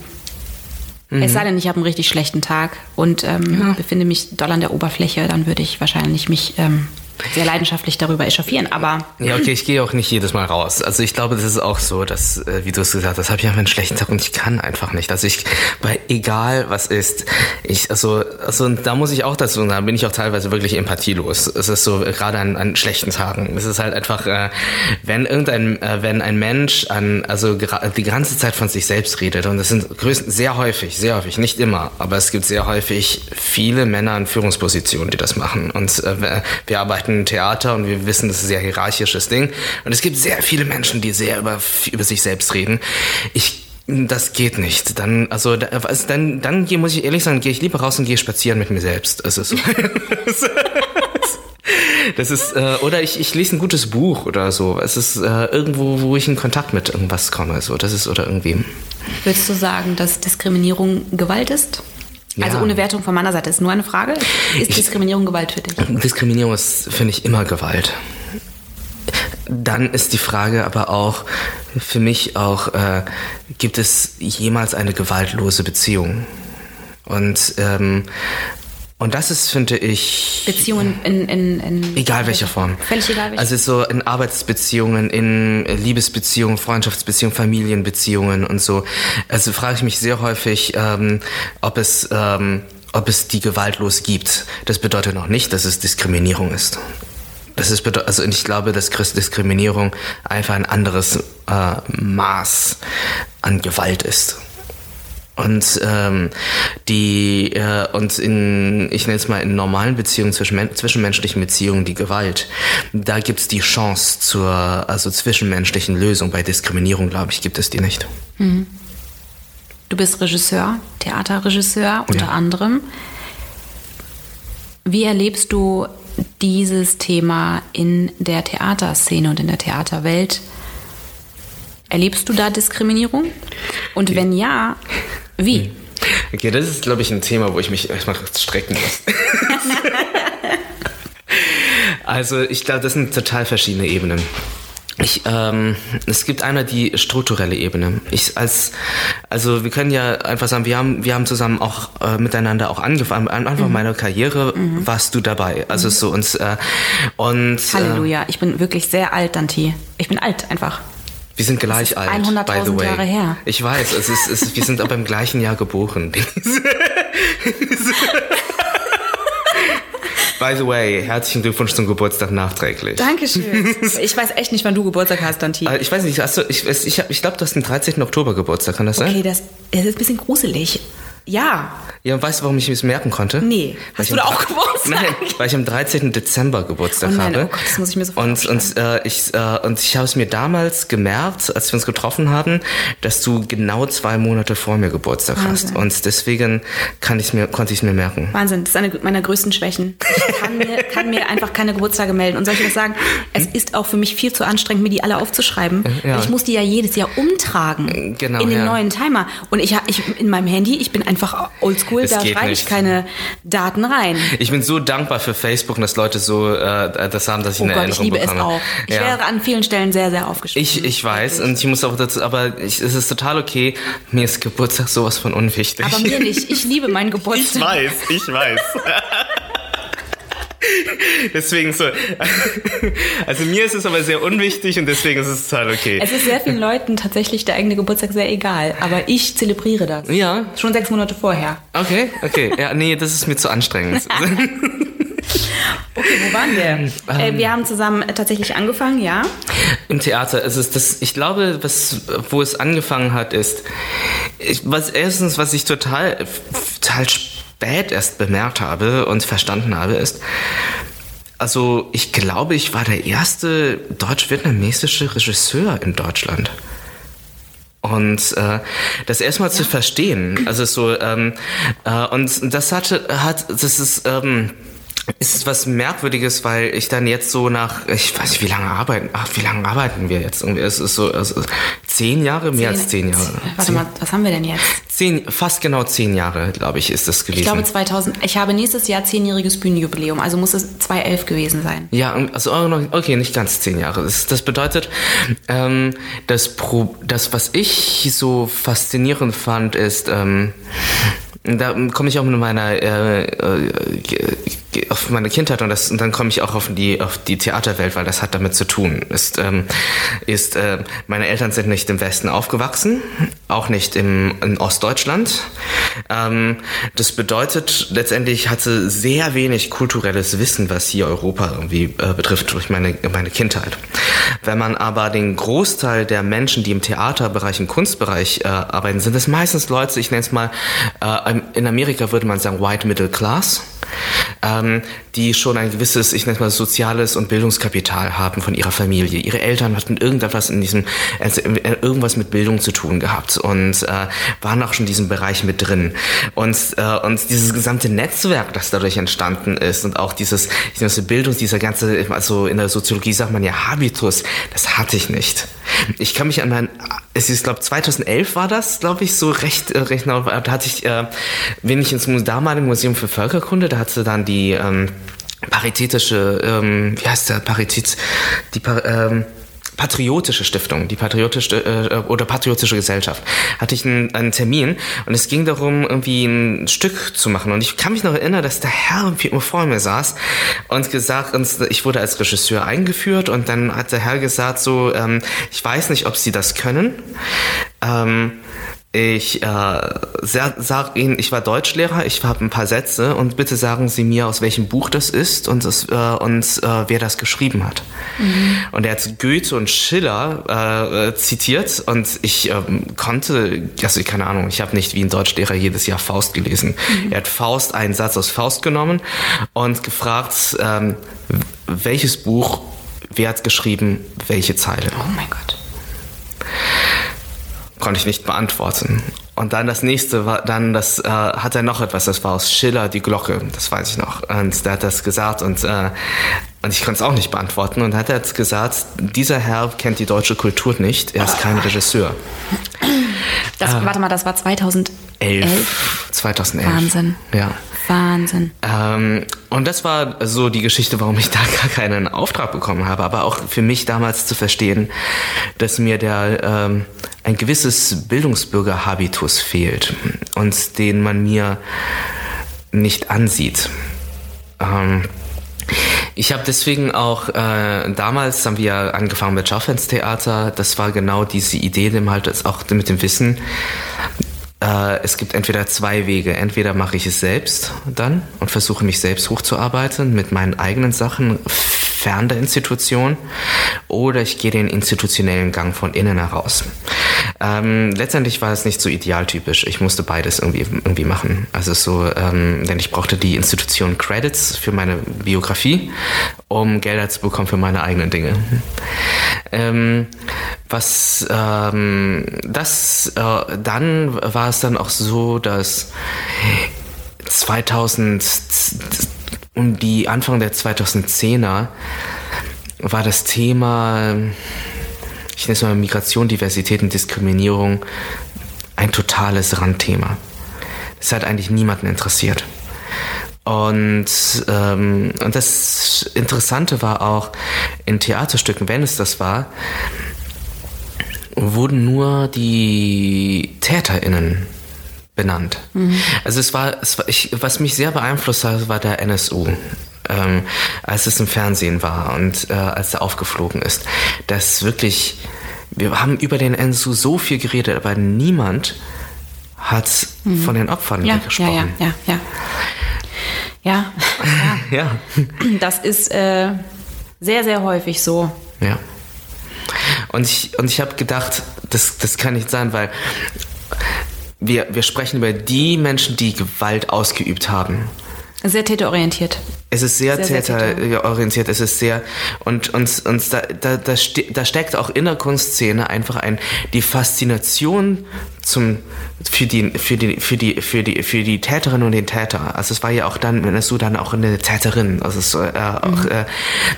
Mhm. Es sei denn, ich habe einen richtig schlechten Tag und ähm, ja. befinde mich doll an der Oberfläche, dann würde ich wahrscheinlich mich ähm, sehr leidenschaftlich darüber echauffieren, aber. Ja, okay, ich gehe auch nicht jedes Mal raus. Also ich glaube, das ist auch so, dass, äh, wie du es gesagt hast, habe ich einfach einen schlechten Tag und ich kann einfach nicht. Also ich, bei egal was ist, ich, also, also da muss ich auch dazu, da bin ich auch teilweise wirklich empathielos. Es ist so, gerade an, an schlechten Tagen. Es ist halt einfach, äh, wenn irgendein, äh, wenn ein Mensch an, also die ganze Zeit von sich selbst redet, und das sind größten, sehr häufig, sehr häufig, nicht immer, aber es gibt sehr häufig viele Männer in Führungspositionen, die das machen. Und wir arbeiten arbeiten Theater und wir wissen, das ist ein sehr hierarchisches Ding. Und es gibt sehr viele Menschen, die sehr über, über sich selbst reden. Ich das geht nicht. Dann, also, also dann, dann muss ich ehrlich sagen, gehe ich lieber raus und gehe spazieren mit mir selbst. Es ist so. Das ist, äh, oder ich, ich lese ein gutes Buch oder so. Es ist äh, irgendwo, wo ich in Kontakt mit irgendwas komme. So, das ist, oder irgendwie. Würdest du sagen, dass Diskriminierung Gewalt ist? Ja. Also ohne Wertung von meiner Seite ist nur eine Frage. Ist Diskriminierung Gewalt für dich? Diskriminierung ist, finde ich, immer Gewalt. Dann ist die Frage aber auch, für mich auch, äh, gibt es jemals eine gewaltlose Beziehung? Und ähm, und das ist, finde ich. Beziehungen in, in, in. Egal welcher Form. Völlig egal welche. Also so in Arbeitsbeziehungen, in Liebesbeziehungen, Freundschaftsbeziehungen, Familienbeziehungen und so. Also frage ich mich sehr häufig, ähm, ob es. Ähm, ob es die gewaltlos gibt. Das bedeutet noch nicht, dass es Diskriminierung ist. Das ist also ich glaube, dass Diskriminierung einfach ein anderes äh, Maß an Gewalt ist. Und ähm, die äh, und in, ich nenne es mal in normalen Beziehungen, zwischen, zwischenmenschlichen Beziehungen, die Gewalt, da gibt es die Chance zur also zwischenmenschlichen Lösung. Bei Diskriminierung, glaube ich, gibt es die nicht. Mhm. Du bist Regisseur, Theaterregisseur unter ja. anderem. Wie erlebst du dieses Thema in der Theaterszene und in der Theaterwelt? Erlebst du da Diskriminierung? Und wenn ja, wie? Hm. Okay, das ist, glaube ich, ein Thema, wo ich mich erstmal strecken muss. also, ich glaube, das sind total verschiedene Ebenen. Ich, ähm, es gibt einmal die strukturelle Ebene. Ich als, also wir können ja einfach sagen, wir haben, wir haben zusammen auch äh, miteinander auch angefangen. Am Anfang mhm. meiner Karriere mhm. warst du dabei. Also mhm. so uns äh, und Halleluja, äh, ich bin wirklich sehr alt, Danti. Ich bin alt einfach. Wir sind gleich alt, 100.000 Jahre her. Ich weiß, es ist, es, wir sind aber im gleichen Jahr geboren. By the way, herzlichen Glückwunsch zum Geburtstag nachträglich. Dankeschön. Ich weiß echt nicht, wann du Geburtstag hast, Danti. Äh, ich weiß nicht, hast du, ich, ich, ich glaube, du hast den 13. Oktober Geburtstag, kann das sein? Okay, das, das ist ein bisschen gruselig. Ja. Ja, und weißt du, warum ich es merken konnte? Nee. Weil Hast du da auch Geburtstag? Nein, weil ich am 13. Dezember Geburtstag oh nein, habe. Oh Gott, das muss ich mir sofort Und, und, äh, ich, äh, und ich habe es mir damals gemerkt, als wir uns getroffen haben, dass du genau zwei Monate vor mir Geburtstag Wahnsinn. hast. Und deswegen kann mir, konnte ich es mir merken. Wahnsinn, das ist eine meiner größten Schwächen. Ich kann mir, kann mir einfach keine Geburtstage melden. Und soll ich das sagen? Es hm? ist auch für mich viel zu anstrengend, mir die alle aufzuschreiben. Ja. Ich muss die ja jedes Jahr umtragen. Genau, in den ja. neuen Timer. Und ich, ich in meinem Handy, ich bin ein einfach oldschool, da schreibe ich keine Daten rein. Ich bin so dankbar für Facebook und dass Leute so äh, das haben, dass ich oh eine Gott, Erinnerung ich liebe bekomme. es auch. Ich ja. wäre an vielen Stellen sehr, sehr aufgeschrieben. Ich, ich weiß und ich muss auch dazu, aber ich, es ist total okay. Mir ist Geburtstag sowas von unwichtig. Aber mir nicht. Ich liebe meinen Geburtstag. Ich weiß, ich weiß. deswegen so. Also mir ist es aber sehr unwichtig und deswegen ist es total okay. Es ist sehr vielen Leuten tatsächlich der eigene Geburtstag sehr egal, aber ich zelebriere das. Ja. Schon sechs Monate vorher. Okay, okay. Ja, nee, das ist mir zu anstrengend. Okay, wo waren wir? Ähm, äh, wir haben zusammen tatsächlich angefangen, ja? Im Theater. Es ist das, ich glaube, was, wo es angefangen hat, ist, ich, was erstens, was ich total, total spät erst bemerkt habe und verstanden habe, ist, also ich glaube, ich war der erste deutsch-vietnamesische Regisseur in Deutschland. Und äh, das erstmal ja. zu verstehen, also so ähm, äh, und das hatte hat das ist ähm, ist was Merkwürdiges, weil ich dann jetzt so nach, ich weiß nicht, wie lange arbeiten, ach, wie lange arbeiten wir jetzt? Irgendwie, es ist so, es ist zehn Jahre, mehr zehn, als zehn Jahre. Warte zehn, mal, was haben wir denn jetzt? Zehn, fast genau zehn Jahre, glaube ich, ist das gewesen. Ich glaube 2000, ich habe nächstes Jahr zehnjähriges Bühnenjubiläum, also muss es 2011 gewesen sein. Ja, also, okay, nicht ganz zehn Jahre. Das, das bedeutet, ähm, das, Pro, das, was ich so faszinierend fand, ist, ähm, da komme ich auch mit meiner äh, äh, auf meine Kindheit und, das, und dann komme ich auch auf die auf die Theaterwelt, weil das hat damit zu tun. Ist ähm, ist äh, meine Eltern sind nicht im Westen aufgewachsen, auch nicht im in Ostdeutschland. Ähm, das bedeutet letztendlich hatte sehr wenig kulturelles Wissen, was hier Europa irgendwie äh, betrifft durch meine meine Kindheit. Wenn man aber den Großteil der Menschen, die im Theaterbereich, im Kunstbereich äh, arbeiten, sind es meistens Leute, ich nenne es mal äh, in Amerika würde man sagen White Middle Class, ähm, die schon ein gewisses, ich nenne es mal soziales und Bildungskapital haben von ihrer Familie. Ihre Eltern hatten irgendetwas in diesem, also irgendwas mit Bildung zu tun gehabt und äh, waren auch schon in diesem Bereich mit drin. Und, äh, und dieses gesamte Netzwerk, das dadurch entstanden ist und auch dieses, diese Bildung, dieser ganze, also in der Soziologie sagt man ja Habitus, das hatte ich nicht. Ich kann mich an mein, es ist, glaube 2011 war das, glaube ich, so recht, äh, recht genau, da hatte ich, äh, bin ich ins damalige Museum für Völkerkunde, da hatte dann die ähm, paritätische, ähm, wie heißt der, Parität, die, ähm, patriotische Stiftung, die patriotische äh, oder patriotische Gesellschaft, hatte ich einen, einen, Termin und es ging darum, irgendwie ein Stück zu machen. Und ich kann mich noch erinnern, dass der Herr irgendwie vor mir saß und gesagt, und ich wurde als Regisseur eingeführt und dann hat der Herr gesagt so, ähm, ich weiß nicht, ob Sie das können. Ähm, ich äh, sag Ihnen, ich war Deutschlehrer, ich habe ein paar Sätze und bitte sagen Sie mir, aus welchem Buch das ist und, das, äh, und äh, wer das geschrieben hat. Mhm. Und er hat Goethe und Schiller äh, zitiert und ich ähm, konnte, also keine Ahnung, ich habe nicht wie ein Deutschlehrer jedes Jahr Faust gelesen. Mhm. Er hat Faust, einen Satz aus Faust genommen und gefragt, ähm, welches Buch, wer hat geschrieben, welche Zeile. Oh mein Gott konnte ich nicht beantworten. Und dann das nächste war, dann das äh, hat er noch etwas, das war aus Schiller die Glocke, das weiß ich noch. Und der hat das gesagt und, äh, und ich konnte es auch nicht beantworten. Und hat er jetzt gesagt, dieser Herr kennt die deutsche Kultur nicht, er ist kein Regisseur. Das, äh, warte mal, das war 2011? 2011. Wahnsinn. Ja. Wahnsinn. Ähm, und das war so die Geschichte, warum ich da gar keinen Auftrag bekommen habe, aber auch für mich damals zu verstehen, dass mir der ähm, ein gewisses Bildungsbürgerhabitus fehlt und den man mir nicht ansieht. Ähm, ich habe deswegen auch, äh, damals haben wir angefangen mit Schaufenstertheater. Das war genau diese Idee, dem halt auch mit dem Wissen, äh, es gibt entweder zwei Wege. Entweder mache ich es selbst dann und versuche mich selbst hochzuarbeiten mit meinen eigenen Sachen fern der Institution oder ich gehe den institutionellen Gang von innen heraus. Ähm, letztendlich war es nicht so idealtypisch. Ich musste beides irgendwie, irgendwie machen. Also so, ähm, denn ich brauchte die Institution Credits für meine Biografie, um Gelder zu bekommen für meine eigenen Dinge. Ähm, was ähm, das äh, dann war es dann auch so, dass 2000 um die Anfang der 2010er war das Thema ich nenne es mal Migration, Diversität und Diskriminierung ein totales Randthema. Es hat eigentlich niemanden interessiert. Und, ähm, und das Interessante war auch, in Theaterstücken, wenn es das war, wurden nur die TäterInnen benannt. Mhm. Also es war, es war ich, was mich sehr beeinflusst hat, war der NSU. Ähm, als es im Fernsehen war und äh, als er aufgeflogen ist. Das wirklich, wir haben über den NSU so viel geredet, aber niemand hat mhm. von den Opfern ja, gesprochen. Ja, ja, ja, ja. Ja, ja. ja. das ist äh, sehr, sehr häufig so. Ja. Und ich, und ich habe gedacht, das, das kann nicht sein, weil wir, wir sprechen über die Menschen, die Gewalt ausgeübt haben. Sehr täterorientiert. Es ist sehr, sehr täterorientiert, es ist sehr, und, und, und da, da, da, da steckt auch in der Kunstszene einfach ein, die Faszination zum, für die, für die, für die, für die, für die Täterin und den Täter. Also es war ja auch dann, wenn es so dann auch eine Täterin, also so, äh, auch mhm. äh,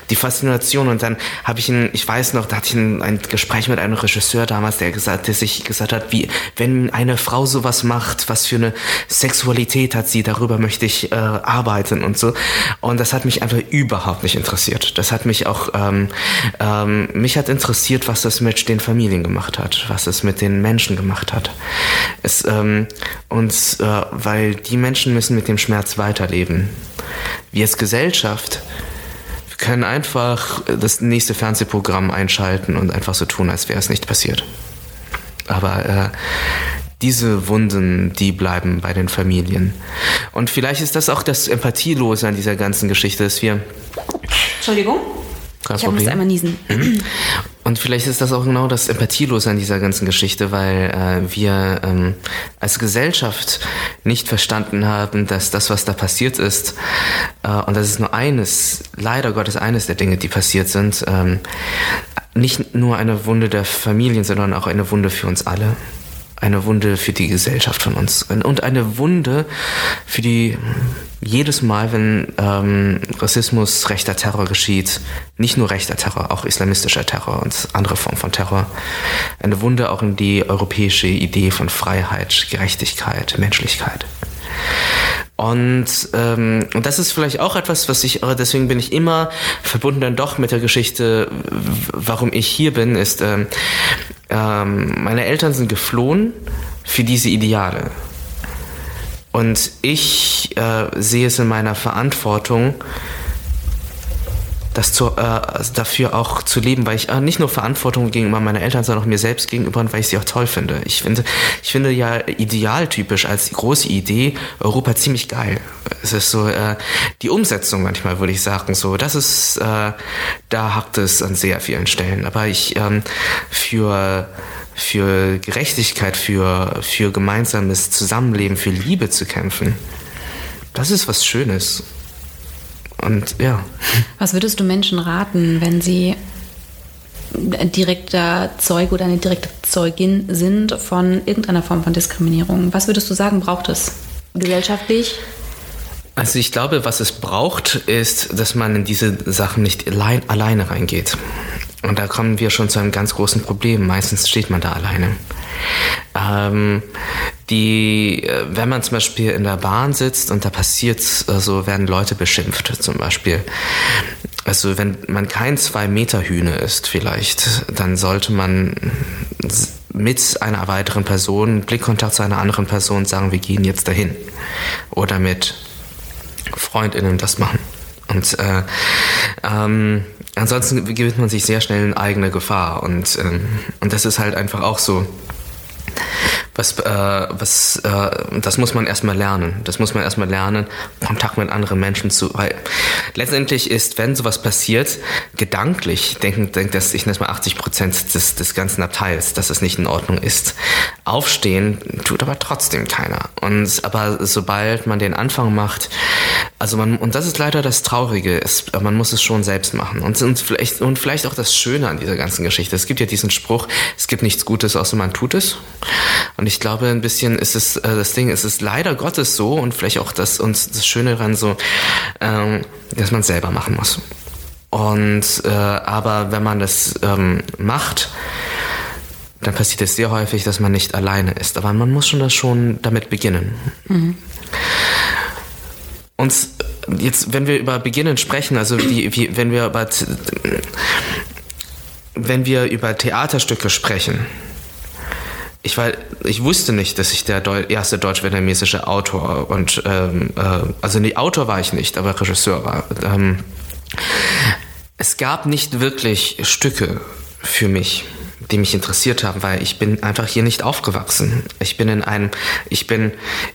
die Faszination und dann habe ich ein, ich weiß noch, da hatte ich ein, ein, Gespräch mit einem Regisseur damals, der gesagt, der sich gesagt hat, wie, wenn eine Frau sowas macht, was für eine Sexualität hat sie, darüber möchte ich äh, arbeiten und so. Und das hat mich einfach überhaupt nicht interessiert. Das hat mich auch, ähm, ähm, mich hat interessiert, was das mit den Familien gemacht hat, was es mit den Menschen gemacht hat. Es, ähm, und äh, weil die Menschen müssen mit dem Schmerz weiterleben. Wir als Gesellschaft können einfach das nächste Fernsehprogramm einschalten und einfach so tun, als wäre es nicht passiert. Aber äh, diese Wunden, die bleiben bei den Familien. Und vielleicht ist das auch das Empathielose an dieser ganzen Geschichte, dass wir. Entschuldigung. Kein ich muss einmal niesen. Und vielleicht ist das auch genau das Empathielose an dieser ganzen Geschichte, weil äh, wir ähm, als Gesellschaft nicht verstanden haben, dass das, was da passiert ist, äh, und das ist nur eines, leider Gottes eines der Dinge, die passiert sind, ähm, nicht nur eine Wunde der Familien, sondern auch eine Wunde für uns alle eine Wunde für die Gesellschaft von uns und eine Wunde für die jedes Mal, wenn ähm, Rassismus, rechter Terror geschieht, nicht nur rechter Terror, auch islamistischer Terror und andere Formen von Terror, eine Wunde auch in die europäische Idee von Freiheit, Gerechtigkeit, Menschlichkeit. Und, ähm, das ist vielleicht auch etwas, was ich, deswegen bin ich immer verbunden dann doch mit der Geschichte, warum ich hier bin, ist, ähm, ähm, meine Eltern sind geflohen für diese Ideale. Und ich äh, sehe es in meiner Verantwortung, das zu, äh, dafür auch zu leben, weil ich äh, nicht nur Verantwortung gegenüber meinen Eltern, sondern auch mir selbst gegenüber und weil ich sie auch toll finde. Ich finde, ich finde ja idealtypisch als große Idee Europa ziemlich geil. Es ist so äh, die Umsetzung manchmal, würde ich sagen, so das ist, äh, da hakt es an sehr vielen Stellen. Aber ich ähm, für für Gerechtigkeit, für, für gemeinsames Zusammenleben, für Liebe zu kämpfen. Das ist was Schönes. Und ja. Was würdest du Menschen raten, wenn sie ein direkter Zeuge oder eine direkte Zeugin sind von irgendeiner Form von Diskriminierung? Was würdest du sagen, braucht es gesellschaftlich? Also ich glaube, was es braucht, ist, dass man in diese Sachen nicht allein, alleine reingeht. Und da kommen wir schon zu einem ganz großen Problem. Meistens steht man da alleine. Ähm, die, äh, wenn man zum Beispiel in der Bahn sitzt und da passiert, also werden Leute beschimpft zum Beispiel. Also wenn man kein zwei Meter Hühne ist vielleicht, dann sollte man mit einer weiteren Person Blickkontakt zu einer anderen Person sagen, wir gehen jetzt dahin. Oder mit Freundinnen das machen. Und äh, ähm, ansonsten gewinnt man sich sehr schnell in eigene Gefahr. Und, ähm, und das ist halt einfach auch so was, äh, was, äh, das muss man erstmal lernen. Das muss man erstmal lernen, Kontakt mit anderen Menschen zu, weil letztendlich ist, wenn sowas passiert, gedanklich denken, denkt das, ich nenne es mal 80 Prozent des, des ganzen Abteils, dass es nicht in Ordnung ist. Aufstehen tut aber trotzdem keiner. Und, aber sobald man den Anfang macht, also man, und das ist leider das Traurige, ist, man muss es schon selbst machen. Und, und vielleicht, und vielleicht auch das Schöne an dieser ganzen Geschichte. Es gibt ja diesen Spruch, es gibt nichts Gutes, außer man tut es. Und ich glaube, ein bisschen ist es äh, das Ding, ist es leider Gottes so und vielleicht auch das uns das Schöne daran so, ähm, dass man selber machen muss. Und äh, aber wenn man das ähm, macht, dann passiert es sehr häufig, dass man nicht alleine ist. Aber man muss schon das schon damit beginnen. Mhm. Und jetzt, wenn wir über Beginnen sprechen, also wie, wie, wenn wir über wenn wir über Theaterstücke sprechen, ich, war, ich wusste nicht, dass ich der Deu erste deutsch-vietnamesische Autor und ähm, äh, also nee, Autor war ich nicht, aber Regisseur war. Ähm, es gab nicht wirklich Stücke für mich die mich interessiert haben, weil ich bin einfach hier nicht aufgewachsen. Ich bin in einem, ich bin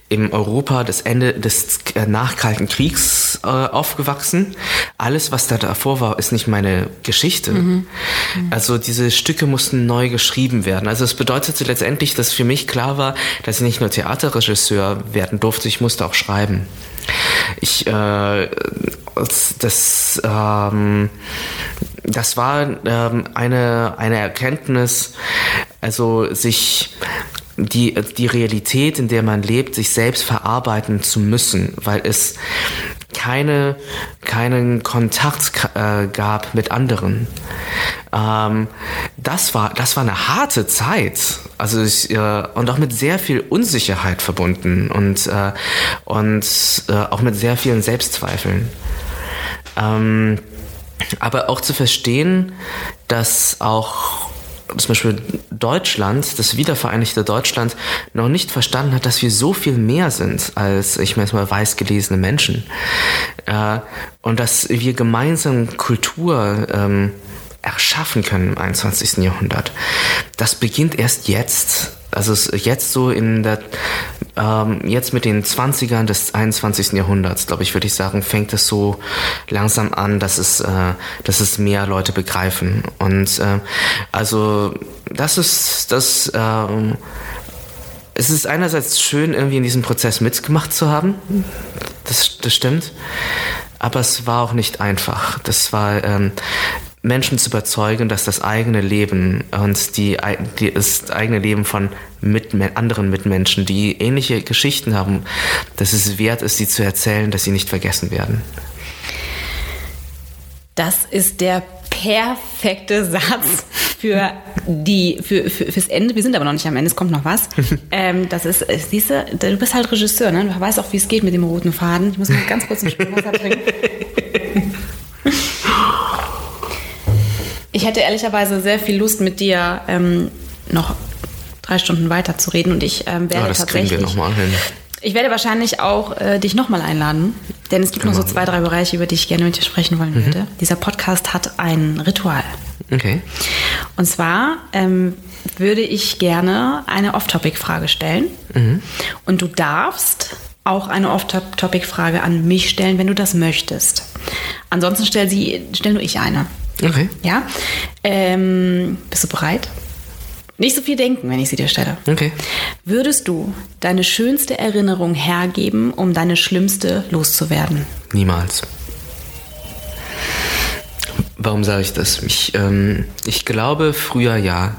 im Europa des Ende des äh, Nachkalten Kriegs äh, aufgewachsen. Alles, was da davor war, ist nicht meine Geschichte. Mhm. Mhm. Also diese Stücke mussten neu geschrieben werden. Also es bedeutete letztendlich, dass für mich klar war, dass ich nicht nur Theaterregisseur werden durfte, ich musste auch schreiben. Ich, äh, das, ähm, das war ähm, eine, eine Erkenntnis, also sich die, die Realität, in der man lebt, sich selbst verarbeiten zu müssen, weil es keine, keinen Kontakt äh, gab mit anderen. Ähm, das, war, das war eine harte Zeit. Also ich, äh, und auch mit sehr viel Unsicherheit verbunden und, äh, und äh, auch mit sehr vielen Selbstzweifeln. Ähm, aber auch zu verstehen, dass auch zum Beispiel Deutschland, das wiedervereinigte Deutschland, noch nicht verstanden hat, dass wir so viel mehr sind als, ich meine jetzt mal, weiß gelesene Menschen. Äh, und dass wir gemeinsam Kultur ähm, erschaffen können im 21. Jahrhundert. Das beginnt erst jetzt. Also jetzt so in der, ähm, jetzt mit den 20ern des 21. Jahrhunderts, glaube ich, würde ich sagen, fängt es so langsam an, dass es, äh, dass es mehr Leute begreifen. Und äh, also das ist das. Äh, es ist einerseits schön, irgendwie in diesem Prozess mitgemacht zu haben. Das, das stimmt. Aber es war auch nicht einfach. Das war, ähm, Menschen zu überzeugen, dass das eigene Leben und die, die, das eigene Leben von Mitme anderen Mitmenschen, die ähnliche Geschichten haben, dass es wert ist, sie zu erzählen, dass sie nicht vergessen werden. Das ist der perfekte Satz für die für, für, fürs Ende. Wir sind aber noch nicht am Ende, es kommt noch was. ähm, das ist, siehst du, du bist halt Regisseur, ne? Du weißt auch, wie es geht mit dem roten Faden. Ich muss mal ganz kurz ein Stück Wasser trinken. Ich hätte ehrlicherweise sehr viel Lust, mit dir ähm, noch drei Stunden weiter zu reden und ich ähm, werde ja, das tatsächlich. Wir noch mal hin. Ich werde wahrscheinlich auch äh, dich nochmal einladen, denn es gibt noch so zwei, drei Bereiche, über die ich gerne mit dir sprechen wollen mhm. würde. Dieser Podcast hat ein Ritual. Okay. Und zwar ähm, würde ich gerne eine Off-Topic-Frage stellen. Mhm. Und du darfst auch eine Off-Topic-Frage an mich stellen, wenn du das möchtest. Ansonsten stell, sie, stell nur ich eine. Okay. Ja. Ähm, bist du bereit? Nicht so viel denken, wenn ich sie dir stelle. Okay. Würdest du deine schönste Erinnerung hergeben, um deine schlimmste loszuwerden? Niemals. Warum sage ich das? Ich, ähm, ich glaube früher ja.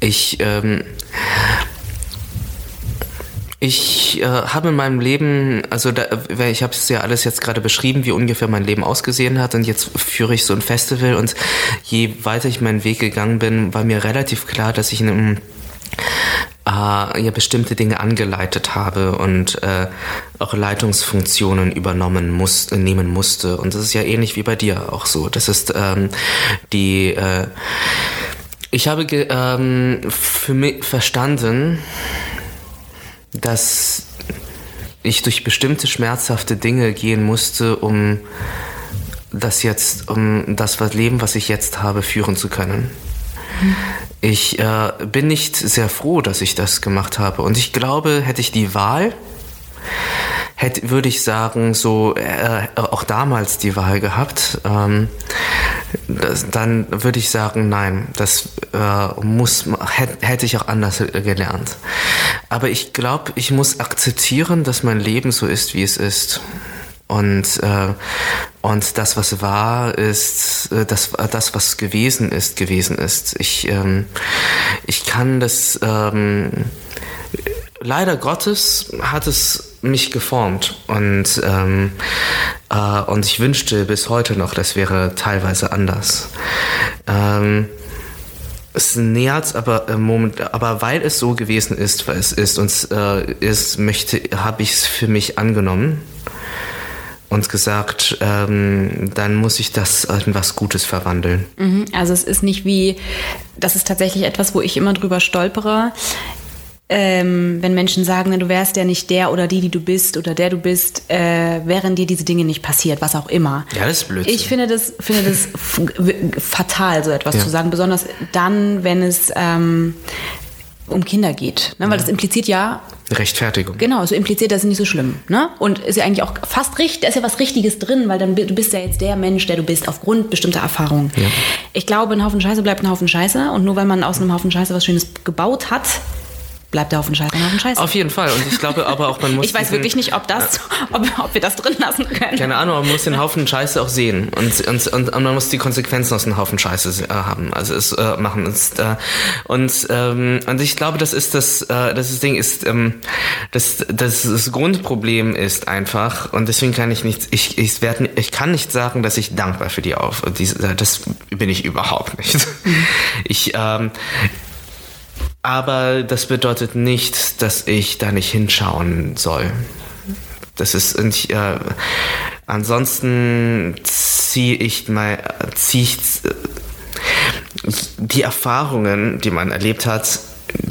Ich, ähm, ich äh, habe in meinem Leben, also da, ich habe es ja alles jetzt gerade beschrieben, wie ungefähr mein Leben ausgesehen hat und jetzt führe ich so ein Festival und je weiter ich meinen Weg gegangen bin, war mir relativ klar, dass ich in einem äh, ja bestimmte Dinge angeleitet habe und äh, auch Leitungsfunktionen übernommen muss, nehmen musste. Und das ist ja ähnlich wie bei dir auch so. Das ist ähm, die äh, ich habe ähm, für mich verstanden, dass ich durch bestimmte schmerzhafte Dinge gehen musste, um das jetzt, um das Leben, was ich jetzt habe, führen zu können. Ich äh, bin nicht sehr froh, dass ich das gemacht habe. Und ich glaube, hätte ich die Wahl, hätte, würde ich sagen, so äh, auch damals die Wahl gehabt, ähm, das, dann würde ich sagen, nein, das äh, muss hätte, hätte ich auch anders gelernt. Aber ich glaube, ich muss akzeptieren, dass mein Leben so ist, wie es ist. Und, äh, und das, was war, ist, äh, das, das, was gewesen ist, gewesen ist. Ich, ähm, ich kann das, ähm, leider Gottes hat es mich geformt und, ähm, äh, und ich wünschte bis heute noch, das wäre teilweise anders. Ähm, es nähert, aber im Moment, aber weil es so gewesen ist, weil es ist und äh, ist, möchte, habe ich es für mich angenommen und gesagt, ähm, dann muss ich das in was Gutes verwandeln. Mhm, also es ist nicht wie, das ist tatsächlich etwas, wo ich immer drüber stolpere. Ähm, wenn Menschen sagen, du wärst ja nicht der oder die, die du bist oder der du bist, äh, wären dir diese Dinge nicht passiert, was auch immer. Ja, das ist Blödsinn. Ich finde das, finde das fatal, so etwas ja. zu sagen, besonders dann, wenn es ähm, um Kinder geht. Ne? Weil ja. das impliziert ja. Rechtfertigung. Genau, so impliziert, das ist nicht so schlimm. Ne? Und ist ja eigentlich auch fast richtig, da ist ja was Richtiges drin, weil dann du bist ja jetzt der Mensch, der du bist, aufgrund bestimmter Erfahrungen. Ja. Ich glaube, ein Haufen Scheiße bleibt ein Haufen Scheiße und nur weil man aus einem Haufen Scheiße was Schönes gebaut hat, bleibt der auf dem Scheiß auf dem Scheiß. Auf jeden Fall. Und ich glaube aber auch, man muss. ich weiß diesen, wirklich nicht, ob, das, ob, ob, wir das drin lassen können. Keine Ahnung, man muss den Haufen Scheiße auch sehen. Und, und, und, und man muss die Konsequenzen aus dem Haufen Scheiße äh, haben. Also es äh, machen. Es, äh, und, ähm, und ich glaube, das ist das, äh, das, das Ding ist, ähm, das, das, das Grundproblem ist einfach, und deswegen kann ich nicht, ich, ich, werd, ich kann nicht sagen, dass ich dankbar für die auf. Diese, das bin ich überhaupt nicht. Mhm. Ich, ähm, aber das bedeutet nicht, dass ich da nicht hinschauen soll. Das ist nicht, äh, ansonsten ziehe ich mal, ziehe ich die Erfahrungen, die man erlebt hat,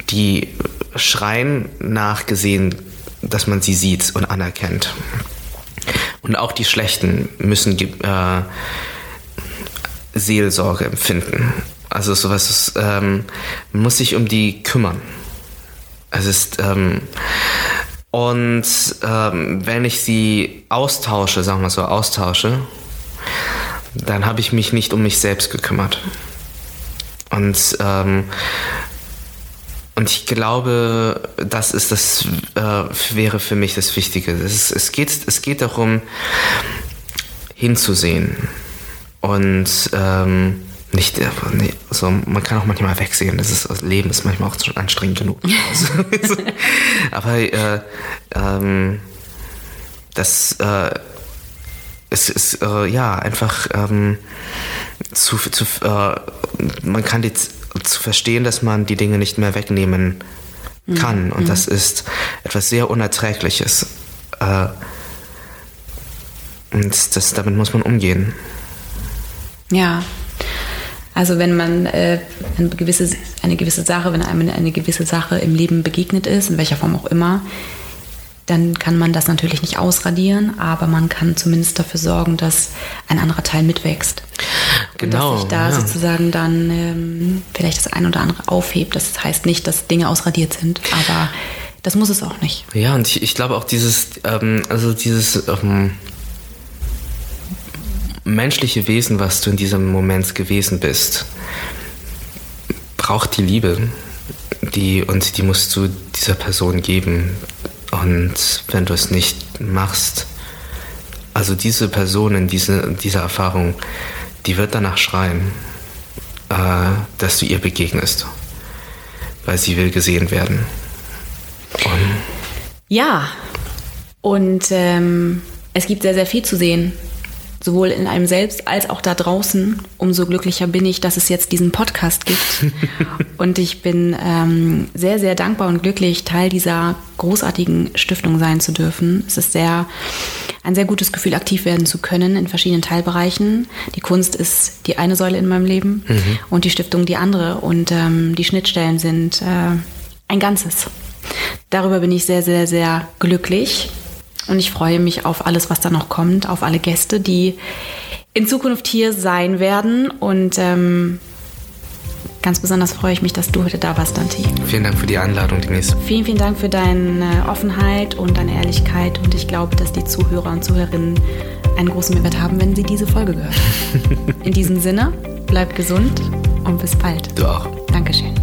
die schreien nachgesehen, dass man sie sieht und anerkennt. Und auch die Schlechten müssen äh, Seelsorge empfinden. Also sowas ist, ähm, muss sich um die kümmern. Es ist, ähm, und ähm, wenn ich sie austausche, sagen wir so, austausche, dann habe ich mich nicht um mich selbst gekümmert. Und, ähm, und ich glaube, das ist das äh, wäre für mich das Wichtige. Es, ist, es, geht, es geht darum, hinzusehen. Und ähm, nicht, nee, so, man kann auch manchmal wegsehen, das, ist, das Leben ist manchmal auch schon anstrengend genug. Aber äh, ähm, das äh, es ist äh, ja einfach ähm, zu, zu äh, man kann die zu verstehen, dass man die Dinge nicht mehr wegnehmen kann. Mhm. Und das ist etwas sehr Unerträgliches. Äh, und das, damit muss man umgehen. Ja, also wenn man äh, eine, gewisse, eine gewisse Sache, wenn einem eine gewisse Sache im Leben begegnet ist, in welcher Form auch immer, dann kann man das natürlich nicht ausradieren, aber man kann zumindest dafür sorgen, dass ein anderer Teil mitwächst. Genau. Und dass sich da ja. sozusagen dann ähm, vielleicht das ein oder andere aufhebt. Das heißt nicht, dass Dinge ausradiert sind, aber das muss es auch nicht. Ja, und ich, ich glaube auch dieses, ähm, also dieses ähm, menschliche Wesen, was du in diesem Moment gewesen bist, braucht die Liebe. Die, und die musst du dieser Person geben. Und wenn du es nicht machst, also diese Person in diese, dieser Erfahrung, die wird danach schreien, äh, dass du ihr begegnest, weil sie will gesehen werden. Und ja, und ähm, es gibt sehr, sehr viel zu sehen sowohl in einem selbst als auch da draußen. Umso glücklicher bin ich, dass es jetzt diesen Podcast gibt. und ich bin ähm, sehr, sehr dankbar und glücklich, Teil dieser großartigen Stiftung sein zu dürfen. Es ist sehr, ein sehr gutes Gefühl, aktiv werden zu können in verschiedenen Teilbereichen. Die Kunst ist die eine Säule in meinem Leben mhm. und die Stiftung die andere. Und ähm, die Schnittstellen sind äh, ein Ganzes. Darüber bin ich sehr, sehr, sehr glücklich und ich freue mich auf alles, was da noch kommt, auf alle Gäste, die in Zukunft hier sein werden. Und ähm, ganz besonders freue ich mich, dass du heute da warst, Dante. Vielen Dank für die Einladung, Denise. Vielen, vielen Dank für deine Offenheit und deine Ehrlichkeit. Und ich glaube, dass die Zuhörer und Zuhörerinnen einen großen Mehrwert haben, wenn sie diese Folge gehört. in diesem Sinne, bleib gesund und bis bald. Du auch. Dankeschön.